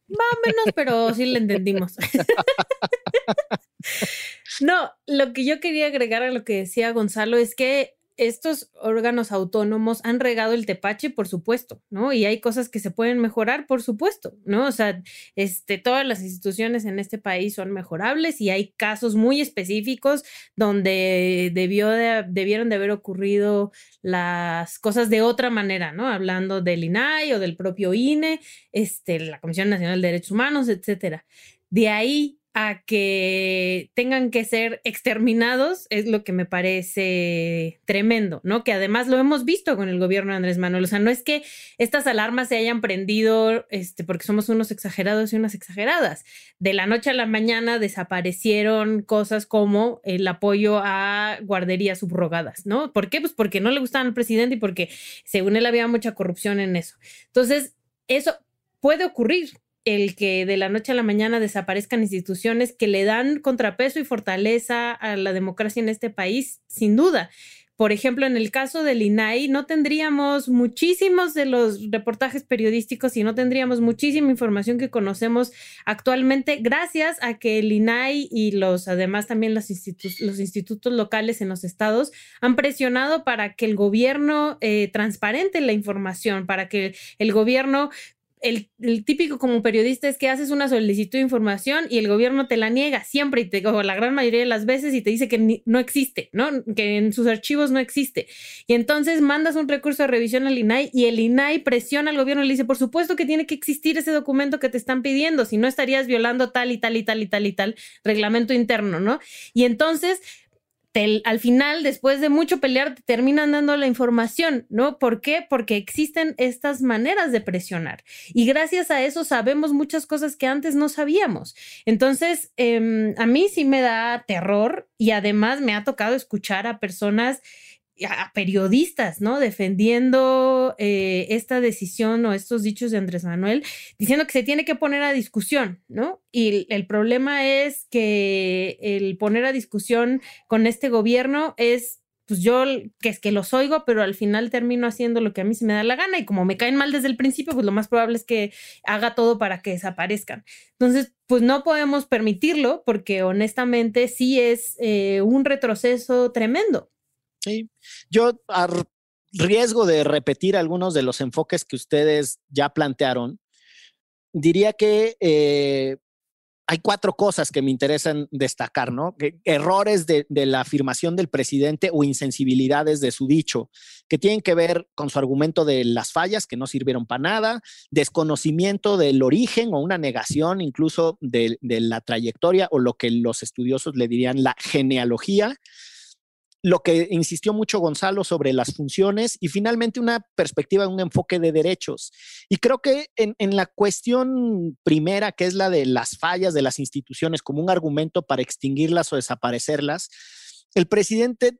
más o menos, pero sí lo entendimos. (laughs) no, lo que yo quería agregar a lo que decía Gonzalo es que estos órganos autónomos han regado el tepache, por supuesto, ¿no? Y hay cosas que se pueden mejorar, por supuesto, ¿no? O sea, este, todas las instituciones en este país son mejorables y hay casos muy específicos donde debió debieron de haber ocurrido las cosas de otra manera, ¿no? Hablando del INAI o del propio INE, este, la Comisión Nacional de Derechos Humanos, etcétera. De ahí a que tengan que ser exterminados es lo que me parece tremendo, ¿no? Que además lo hemos visto con el gobierno de Andrés Manuel. O sea, no es que estas alarmas se hayan prendido este, porque somos unos exagerados y unas exageradas. De la noche a la mañana desaparecieron cosas como el apoyo a guarderías subrogadas, ¿no? ¿Por qué? Pues porque no le gustaban al presidente y porque según él había mucha corrupción en eso. Entonces, eso puede ocurrir, el que de la noche a la mañana desaparezcan instituciones que le dan contrapeso y fortaleza a la democracia en este país, sin duda. Por ejemplo, en el caso del INAI, no tendríamos muchísimos de los reportajes periodísticos y no tendríamos muchísima información que conocemos actualmente gracias a que el INAI y los, además también los, los institutos locales en los estados han presionado para que el gobierno eh, transparente la información, para que el gobierno el, típico como periodista es que haces una solicitud de información y el gobierno te la niega siempre y te, la gran mayoría de las veces y te dice que no existe, ¿no? Que en sus archivos no existe. Y entonces mandas un recurso de revisión al INAI y el INAI presiona al gobierno y le dice, por supuesto que tiene que existir ese documento que te están pidiendo, si no estarías violando tal y tal y tal y tal y tal reglamento interno, ¿no? Y entonces al final, después de mucho pelear, te terminan dando la información, ¿no? ¿Por qué? Porque existen estas maneras de presionar. Y gracias a eso sabemos muchas cosas que antes no sabíamos. Entonces, em, a mí sí me da terror y además me ha tocado escuchar a personas a periodistas, ¿no? Defendiendo eh, esta decisión o estos dichos de Andrés Manuel, diciendo que se tiene que poner a discusión, ¿no? Y el problema es que el poner a discusión con este gobierno es, pues yo, que es que los oigo, pero al final termino haciendo lo que a mí se me da la gana y como me caen mal desde el principio, pues lo más probable es que haga todo para que desaparezcan. Entonces, pues no podemos permitirlo porque honestamente sí es eh, un retroceso tremendo. Sí, yo a riesgo de repetir algunos de los enfoques que ustedes ya plantearon, diría que eh, hay cuatro cosas que me interesan destacar, ¿no? errores de, la afirmación del presidente o insensibilidades de su dicho, que tienen que ver con su argumento de las fallas que no sirvieron para nada, desconocimiento del origen o una negación incluso de la trayectoria o lo que los estudiosos le dirían la genealogía lo que insistió mucho Gonzalo sobre las funciones y finalmente una perspectiva, un enfoque de derechos. Y creo que en, la cuestión primera, que es la de las fallas de las instituciones como un argumento para extinguirlas o desaparecerlas, el presidente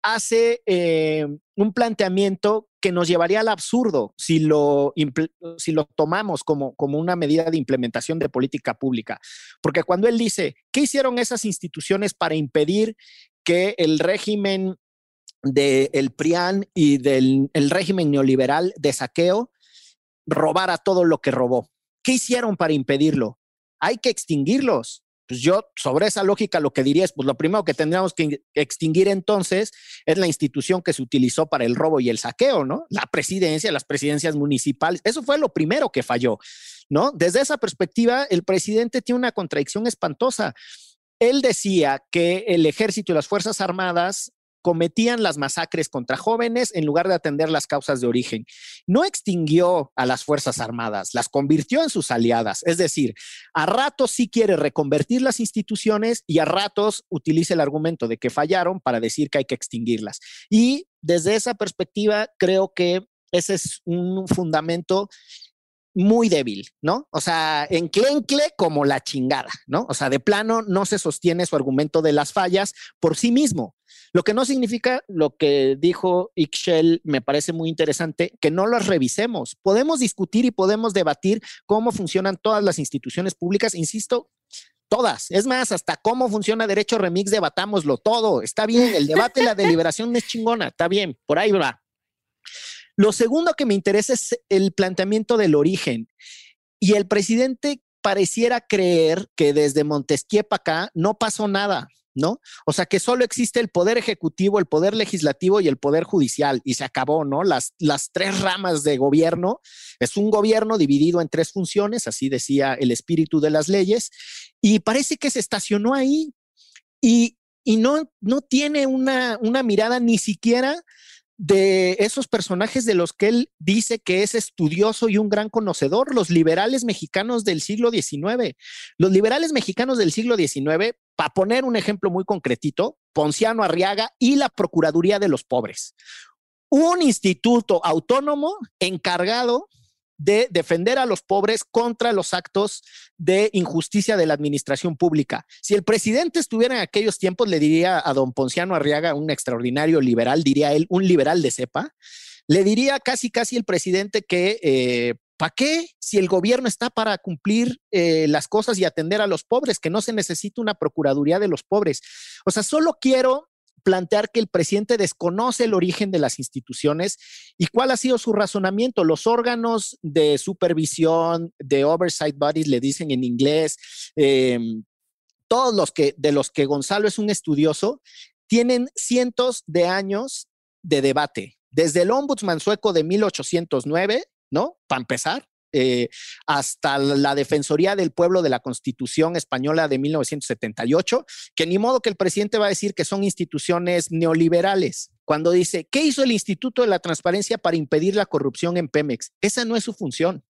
hace eh, un planteamiento que nos llevaría al absurdo si lo, si lo tomamos como, como una medida de implementación de política pública. Porque cuando él dice, ¿qué hicieron esas instituciones para impedir que el régimen del PRIAN y del el régimen neoliberal de saqueo robara todo lo que robó. ¿Qué hicieron para impedirlo? Hay que extinguirlos. Pues yo sobre esa lógica lo que diría es, pues lo primero que tendríamos que extinguir entonces es la institución que se utilizó para el robo y el saqueo, ¿no? La presidencia, las presidencias municipales, eso fue lo primero que falló, ¿no? Desde esa perspectiva, el presidente tiene una contradicción espantosa él decía que el ejército y las Fuerzas Armadas cometían las masacres contra jóvenes en lugar de atender las causas de origen. No extinguió a las Fuerzas Armadas, las convirtió en sus aliadas. Es decir, a ratos sí quiere reconvertir las instituciones y a ratos utiliza el argumento de que fallaron para decir que hay que extinguirlas. Y desde esa perspectiva, creo que ese es un fundamento muy débil, ¿no? O sea, enclencle como la chingada, ¿no? O sea, de plano no se sostiene su argumento de las fallas por sí mismo. Lo que no significa lo que dijo Ixchel, me parece muy interesante, que no las revisemos. Podemos discutir y podemos debatir cómo funcionan todas las instituciones públicas, insisto, todas. Es más, hasta cómo funciona Derecho Remix, debatámoslo todo. Está bien, el debate y la deliberación es chingona, está bien, por ahí va. Lo segundo que me interesa es el planteamiento del origen. Y el presidente pareciera creer que desde Montesquieu para acá no pasó nada, ¿no? O sea, que solo existe el poder ejecutivo, el poder legislativo y el poder judicial y se acabó, ¿no? Las, las tres ramas de gobierno. Es un gobierno dividido en tres funciones, así decía el espíritu de las leyes, y parece que se estacionó ahí y, y no, no tiene una, una mirada ni siquiera de esos personajes de los que él dice que es estudioso y un gran conocedor, los liberales mexicanos del siglo XIX. Los liberales mexicanos del siglo XIX, para poner un ejemplo muy concretito, Ponciano Arriaga y la Procuraduría de los Pobres. Un instituto autónomo encargado de defender a los pobres contra los actos de injusticia de la administración pública. Si el presidente estuviera en aquellos tiempos, le diría a don Ponciano Arriaga, un extraordinario liberal, diría él, un liberal de cepa, le diría casi, casi el presidente que, eh, ¿para qué? Si el gobierno está para cumplir eh, las cosas y atender a los pobres, que no se necesita una procuraduría de los pobres. O sea, solo quiero plantear que el presidente desconoce el origen de las instituciones y cuál ha sido su razonamiento. Los órganos de supervisión, de oversight bodies, le dicen en inglés, em, todos los que de los que Gonzalo es un estudioso, tienen cientos de años de debate. Desde el ombudsman sueco de 1809, ¿no? Para empezar, eh, hasta la Defensoría del Pueblo de la Constitución Española de 1978, que ni modo que el presidente va a decir que son instituciones neoliberales. Cuando dice, ¿qué hizo el Instituto de la Transparencia para impedir la corrupción en Pemex? Esa no es su función.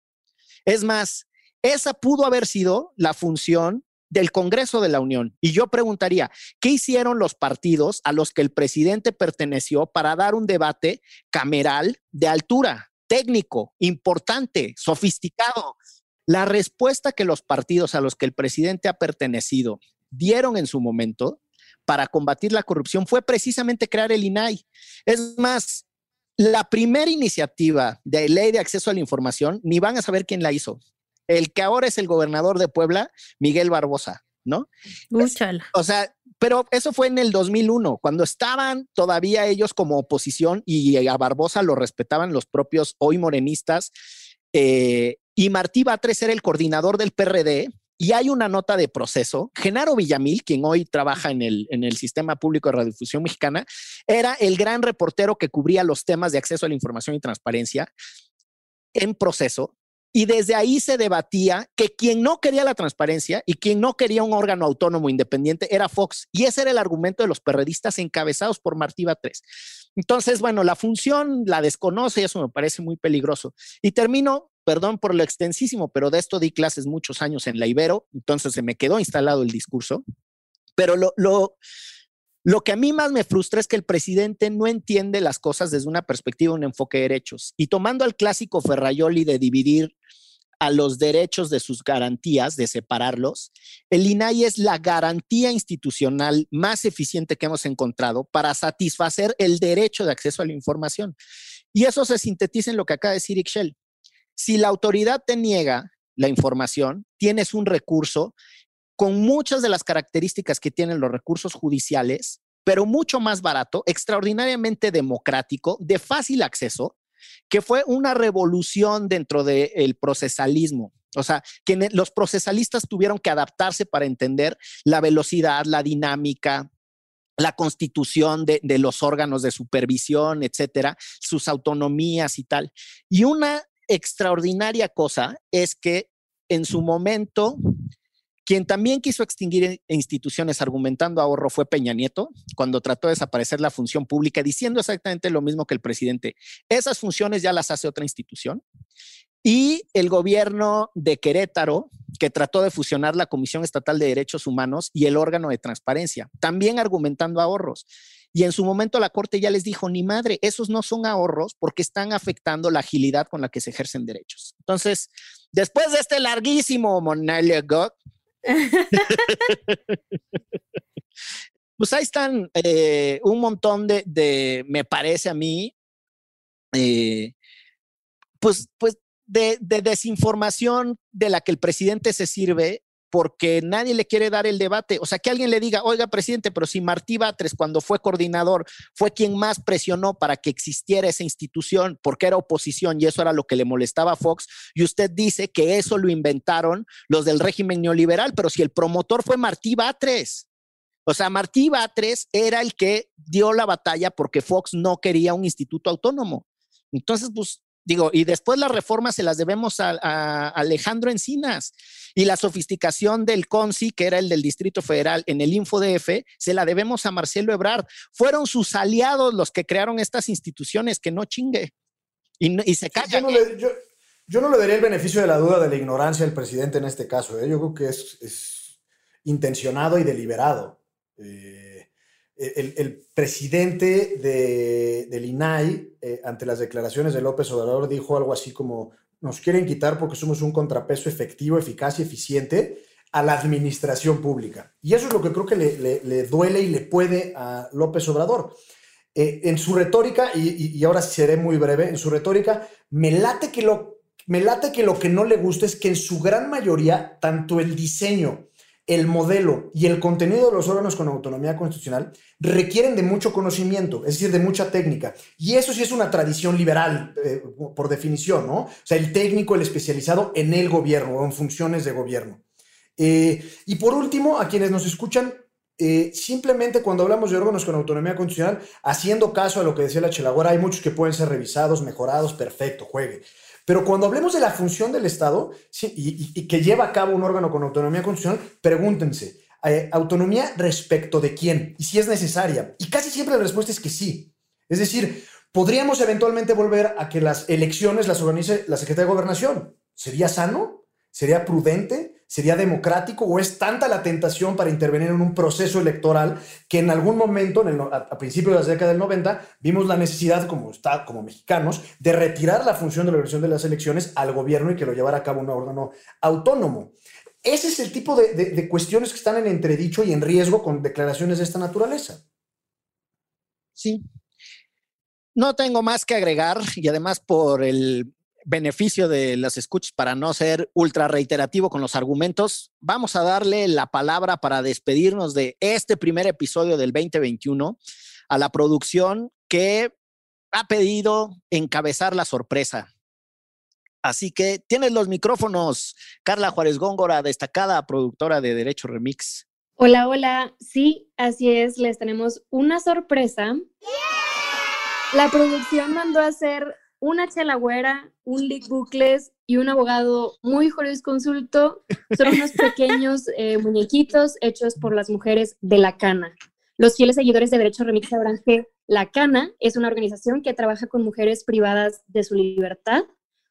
Es más, esa pudo haber sido la función del Congreso de la Unión. Y yo preguntaría, ¿qué hicieron los partidos a los que el presidente perteneció para dar un debate cameral de altura? Técnico, importante, sofisticado. La respuesta que los partidos a los que el presidente ha pertenecido dieron en su momento para combatir la corrupción fue precisamente crear el INAI. Es más, la primera iniciativa de ley de acceso a la información, ni van a saber quién la hizo. El que ahora es el gobernador de Puebla, Miguel Barbosa, ¿no? o sea, pero eso fue en el 2001, cuando estaban todavía ellos como oposición y a Barbosa lo respetaban los propios hoy morenistas. Eh, y Martí Batres era el coordinador del PRD. Y hay una nota de proceso. Genaro Villamil, quien hoy trabaja en el, en el Sistema Público de Radiodifusión Mexicana, era el gran reportero que cubría los temas de acceso a la información y transparencia en proceso y desde ahí se debatía que quien no quería la transparencia y quien no quería un órgano autónomo independiente era Fox. Y ese era el argumento de los perredistas encabezados por Martí 3. Entonces, bueno, la función la desconoce y eso me parece muy peligroso. Y termino, perdón por lo extensísimo, pero de esto di clases muchos años en la Ibero, entonces se me quedó instalado el discurso. Pero lo, lo, lo que a mí más me frustra es que el presidente no entiende las cosas desde una perspectiva, un enfoque de derechos. Y tomando al clásico Ferrayoli de dividir a los derechos de sus garantías, de separarlos, el INAI es la garantía institucional más eficiente que hemos encontrado para satisfacer el derecho de acceso a la información. Y eso se sintetiza en lo que acaba de decir Ixchel. Si la autoridad te niega la información, tienes un recurso con muchas de las características que tienen los recursos judiciales, pero mucho más barato, extraordinariamente democrático, de fácil acceso, que fue una revolución dentro del procesalismo. O sea, que los procesalistas tuvieron que adaptarse para entender la velocidad, la dinámica, la constitución de, de, los órganos de supervisión, etcétera, sus autonomías y tal. Y una extraordinaria cosa es que en su momento quien también quiso extinguir instituciones argumentando ahorro fue Peña Nieto, cuando trató de desaparecer la función pública, diciendo exactamente lo mismo que el presidente. Esas funciones ya las hace otra institución. Y el gobierno de Querétaro, que trató de fusionar la Comisión Estatal de Derechos Humanos y el órgano de transparencia, también argumentando ahorros. Y en su momento la Corte ya les dijo, ni madre, esos no son ahorros porque están afectando la agilidad con la que se ejercen derechos. Entonces, después de este larguísimo monólogo, (laughs) pues ahí están eh, un montón de, me parece a mí, eh, pues, pues de, de, desinformación de la que el presidente se sirve porque nadie le quiere dar el debate. O sea, que alguien le diga, oiga, presidente, pero si Martí Batres, cuando fue coordinador, fue quien más presionó para que existiera esa institución, porque era oposición y eso era lo que le molestaba a Fox, y usted dice que eso lo inventaron los del régimen neoliberal, pero si el promotor fue Martí Batres. O sea, Martí Batres era el que dio la batalla porque Fox no quería un instituto autónomo. Entonces, pues Digo, y después las reformas se las debemos a, a Alejandro Encinas y la sofisticación del CONSI, que era el del Distrito Federal en el InfoDF, se la debemos a Marcelo Ebrard. Fueron sus aliados los que crearon estas instituciones, que no chingue. Y, y se callan. Yo, yo, no le daría el beneficio de la duda de la ignorancia del presidente en este caso. ¿eh? Yo creo que es, es intencionado y deliberado. Eh, el, el, presidente de, del INAI, eh, ante las declaraciones de López Obrador, dijo algo así como, nos quieren quitar porque somos un contrapeso efectivo, eficaz y eficiente a la administración pública. Y eso es lo que creo que le, le, le duele y le puede a López Obrador. Eh, en su retórica, y, y, ahora seré muy breve, en su retórica, me late, que lo, me late que lo que no le gusta es que en su gran mayoría, tanto el diseño, el modelo y el contenido de los órganos con autonomía constitucional requieren de mucho conocimiento, es decir, de mucha técnica. Y eso sí es una tradición liberal, eh, por definición, ¿no? O sea, el técnico, el especializado en el gobierno o en funciones de gobierno. Eh, y por último, a quienes nos escuchan, eh, simplemente cuando hablamos de órganos con autonomía constitucional, haciendo caso a lo que decía la Chelagüera, hay muchos que pueden ser revisados, mejorados, perfecto, juegue. Pero cuando hablemos de la función del Estado y, que lleva a cabo un órgano con autonomía constitucional, pregúntense, eh, ¿autonomía respecto de quién? Y si es necesaria. Y casi siempre la respuesta es que sí. Es decir, podríamos eventualmente volver a que las elecciones las organice la Secretaría de Gobernación. ¿Sería sano? ¿Sería prudente? ¿Sería democrático o es tanta la tentación para intervenir en un proceso electoral que en algún momento, a, principios de la década del 90, vimos la necesidad, como, está, como mexicanos, de retirar la función de la organización de las elecciones al gobierno y que lo llevara a cabo un órgano autónomo? Ese es el tipo de cuestiones que están en entredicho y en riesgo con declaraciones de esta naturaleza. Sí. No tengo más que agregar y además por el beneficio de las escuchas para no ser ultra reiterativo con los argumentos, vamos a darle la palabra para despedirnos de este primer episodio del 2021 a la producción que ha pedido encabezar la sorpresa. Así que tienes los micrófonos, Carla Juárez Góngora, destacada productora de Derecho Remix. Hola, hola. Sí, así es, les tenemos una sorpresa. La producción mandó a hacer una chelagüera, un leak bucles y un abogado muy jurisconsulto. Son unos (laughs) pequeños eh, muñequitos hechos por las mujeres de La Cana. Los fieles seguidores de Derecho Remix sabrán que La Cana es una organización que trabaja con mujeres privadas de su libertad,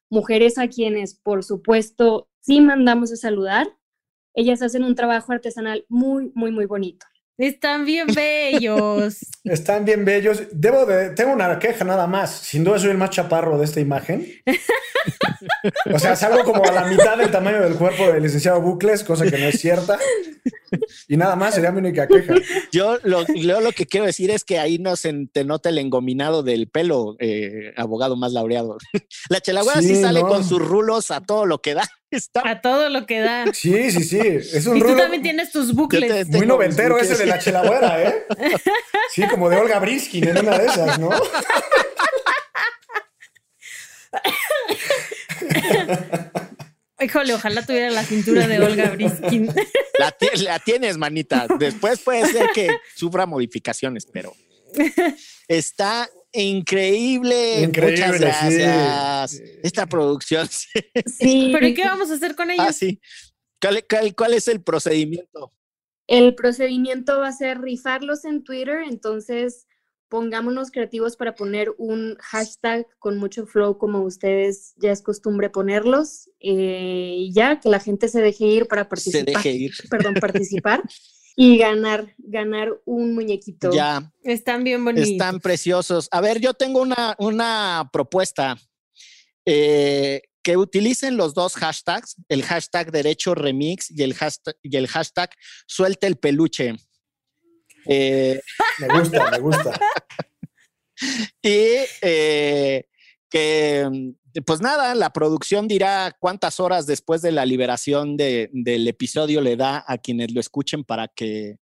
mujeres a quienes, por supuesto, sí mandamos a saludar. Ellas hacen un trabajo artesanal muy, muy, muy bonito. Están bien bellos. (laughs) Están bien bellos. Debo de, tengo una queja nada más. Sin duda soy el más chaparro de esta imagen. o sea, salgo como a la mitad del tamaño del cuerpo del licenciado Bucles, cosa que no es cierta. Y nada más sería mi única queja. Yo lo, yo lo que quiero decir es que ahí no se te nota el engominado del pelo, eh, abogado más laureado. (laughs) La chelagüera sí, sí sale no. con sus rulos a todo lo que da. Está... A todo lo que da. Sí, sí, sí. Es un y rulo tú también tienes tus bucles. Muy noventero ese de la chelagüera, ¿eh? (laughs) Sí, como de Olga Briskin en una de esas, ¿no? (laughs) Híjole, ojalá tuviera la cintura de Olga Briskin. (laughs) La, la, tienes, manita. Después puede ser que sufra modificaciones, pero está increíble. increíble Muchas gracias. Sí. Esta producción. Sí. (laughs) ¿Pero ¿y qué vamos a hacer con ellos? Ah, sí. ¿Cuál, cuál, cuál es el procedimiento? El procedimiento va a ser rifarlos en Twitter, entonces pongámonos creativos para poner un hashtag con mucho flow como ustedes ya es costumbre ponerlos eh, y ya que la gente se deje ir para participar. Se deje ir. Perdón, participar (laughs) y ganar, ganar un muñequito. Ya. Están bien bonitos. Están preciosos. A ver, yo tengo una, una propuesta. Eh, que utilicen los dos hashtags, el hashtag derecho remix y el hashtag, y el hashtag suelte el peluche. Eh, me gusta, me gusta. (laughs) y eh, que, pues nada, la producción dirá cuántas horas después de la liberación de, del episodio le da a quienes lo escuchen para que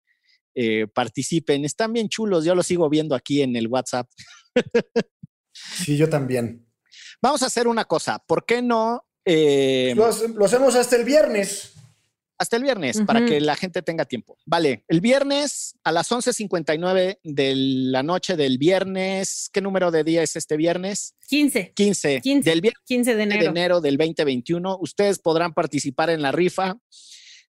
eh, participen. Están bien chulos, yo los sigo viendo aquí en el WhatsApp. sí, yo también. Vamos a hacer una cosa, ¿por qué no? Eh, lo, lo hacemos hasta el viernes. Hasta el viernes, para que la gente tenga tiempo. Vale, el viernes a las 11.59 de la noche del viernes, ¿qué número de día es este viernes? 15, 15, 15. del viernes 15 de de enero. enero del 2021. Ustedes podrán participar en la rifa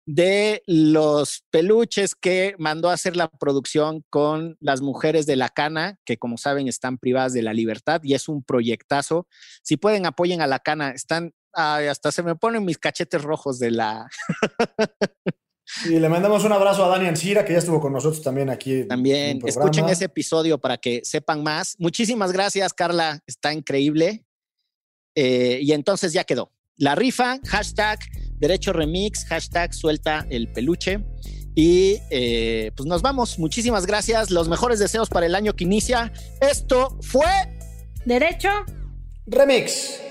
de los peluches que mandó a hacer la producción con las mujeres de la cana, que como saben están privadas de la libertad y es un proyectazo. Si pueden, apoyen a la cana. Están, ay, hasta se me ponen mis cachetes rojos de la... (laughs) Y le mandamos un abrazo a Dani Ancira, que ya estuvo con nosotros también aquí. También escuchen ese episodio para que sepan más. Muchísimas gracias, Carla. Está increíble. Eh, y entonces ya quedó. La rifa, hashtag Derecho Remix, hashtag suelta el peluche. Y eh, pues nos vamos. Muchísimas gracias. Los mejores deseos para el año que inicia. Esto fue Derecho. Remix.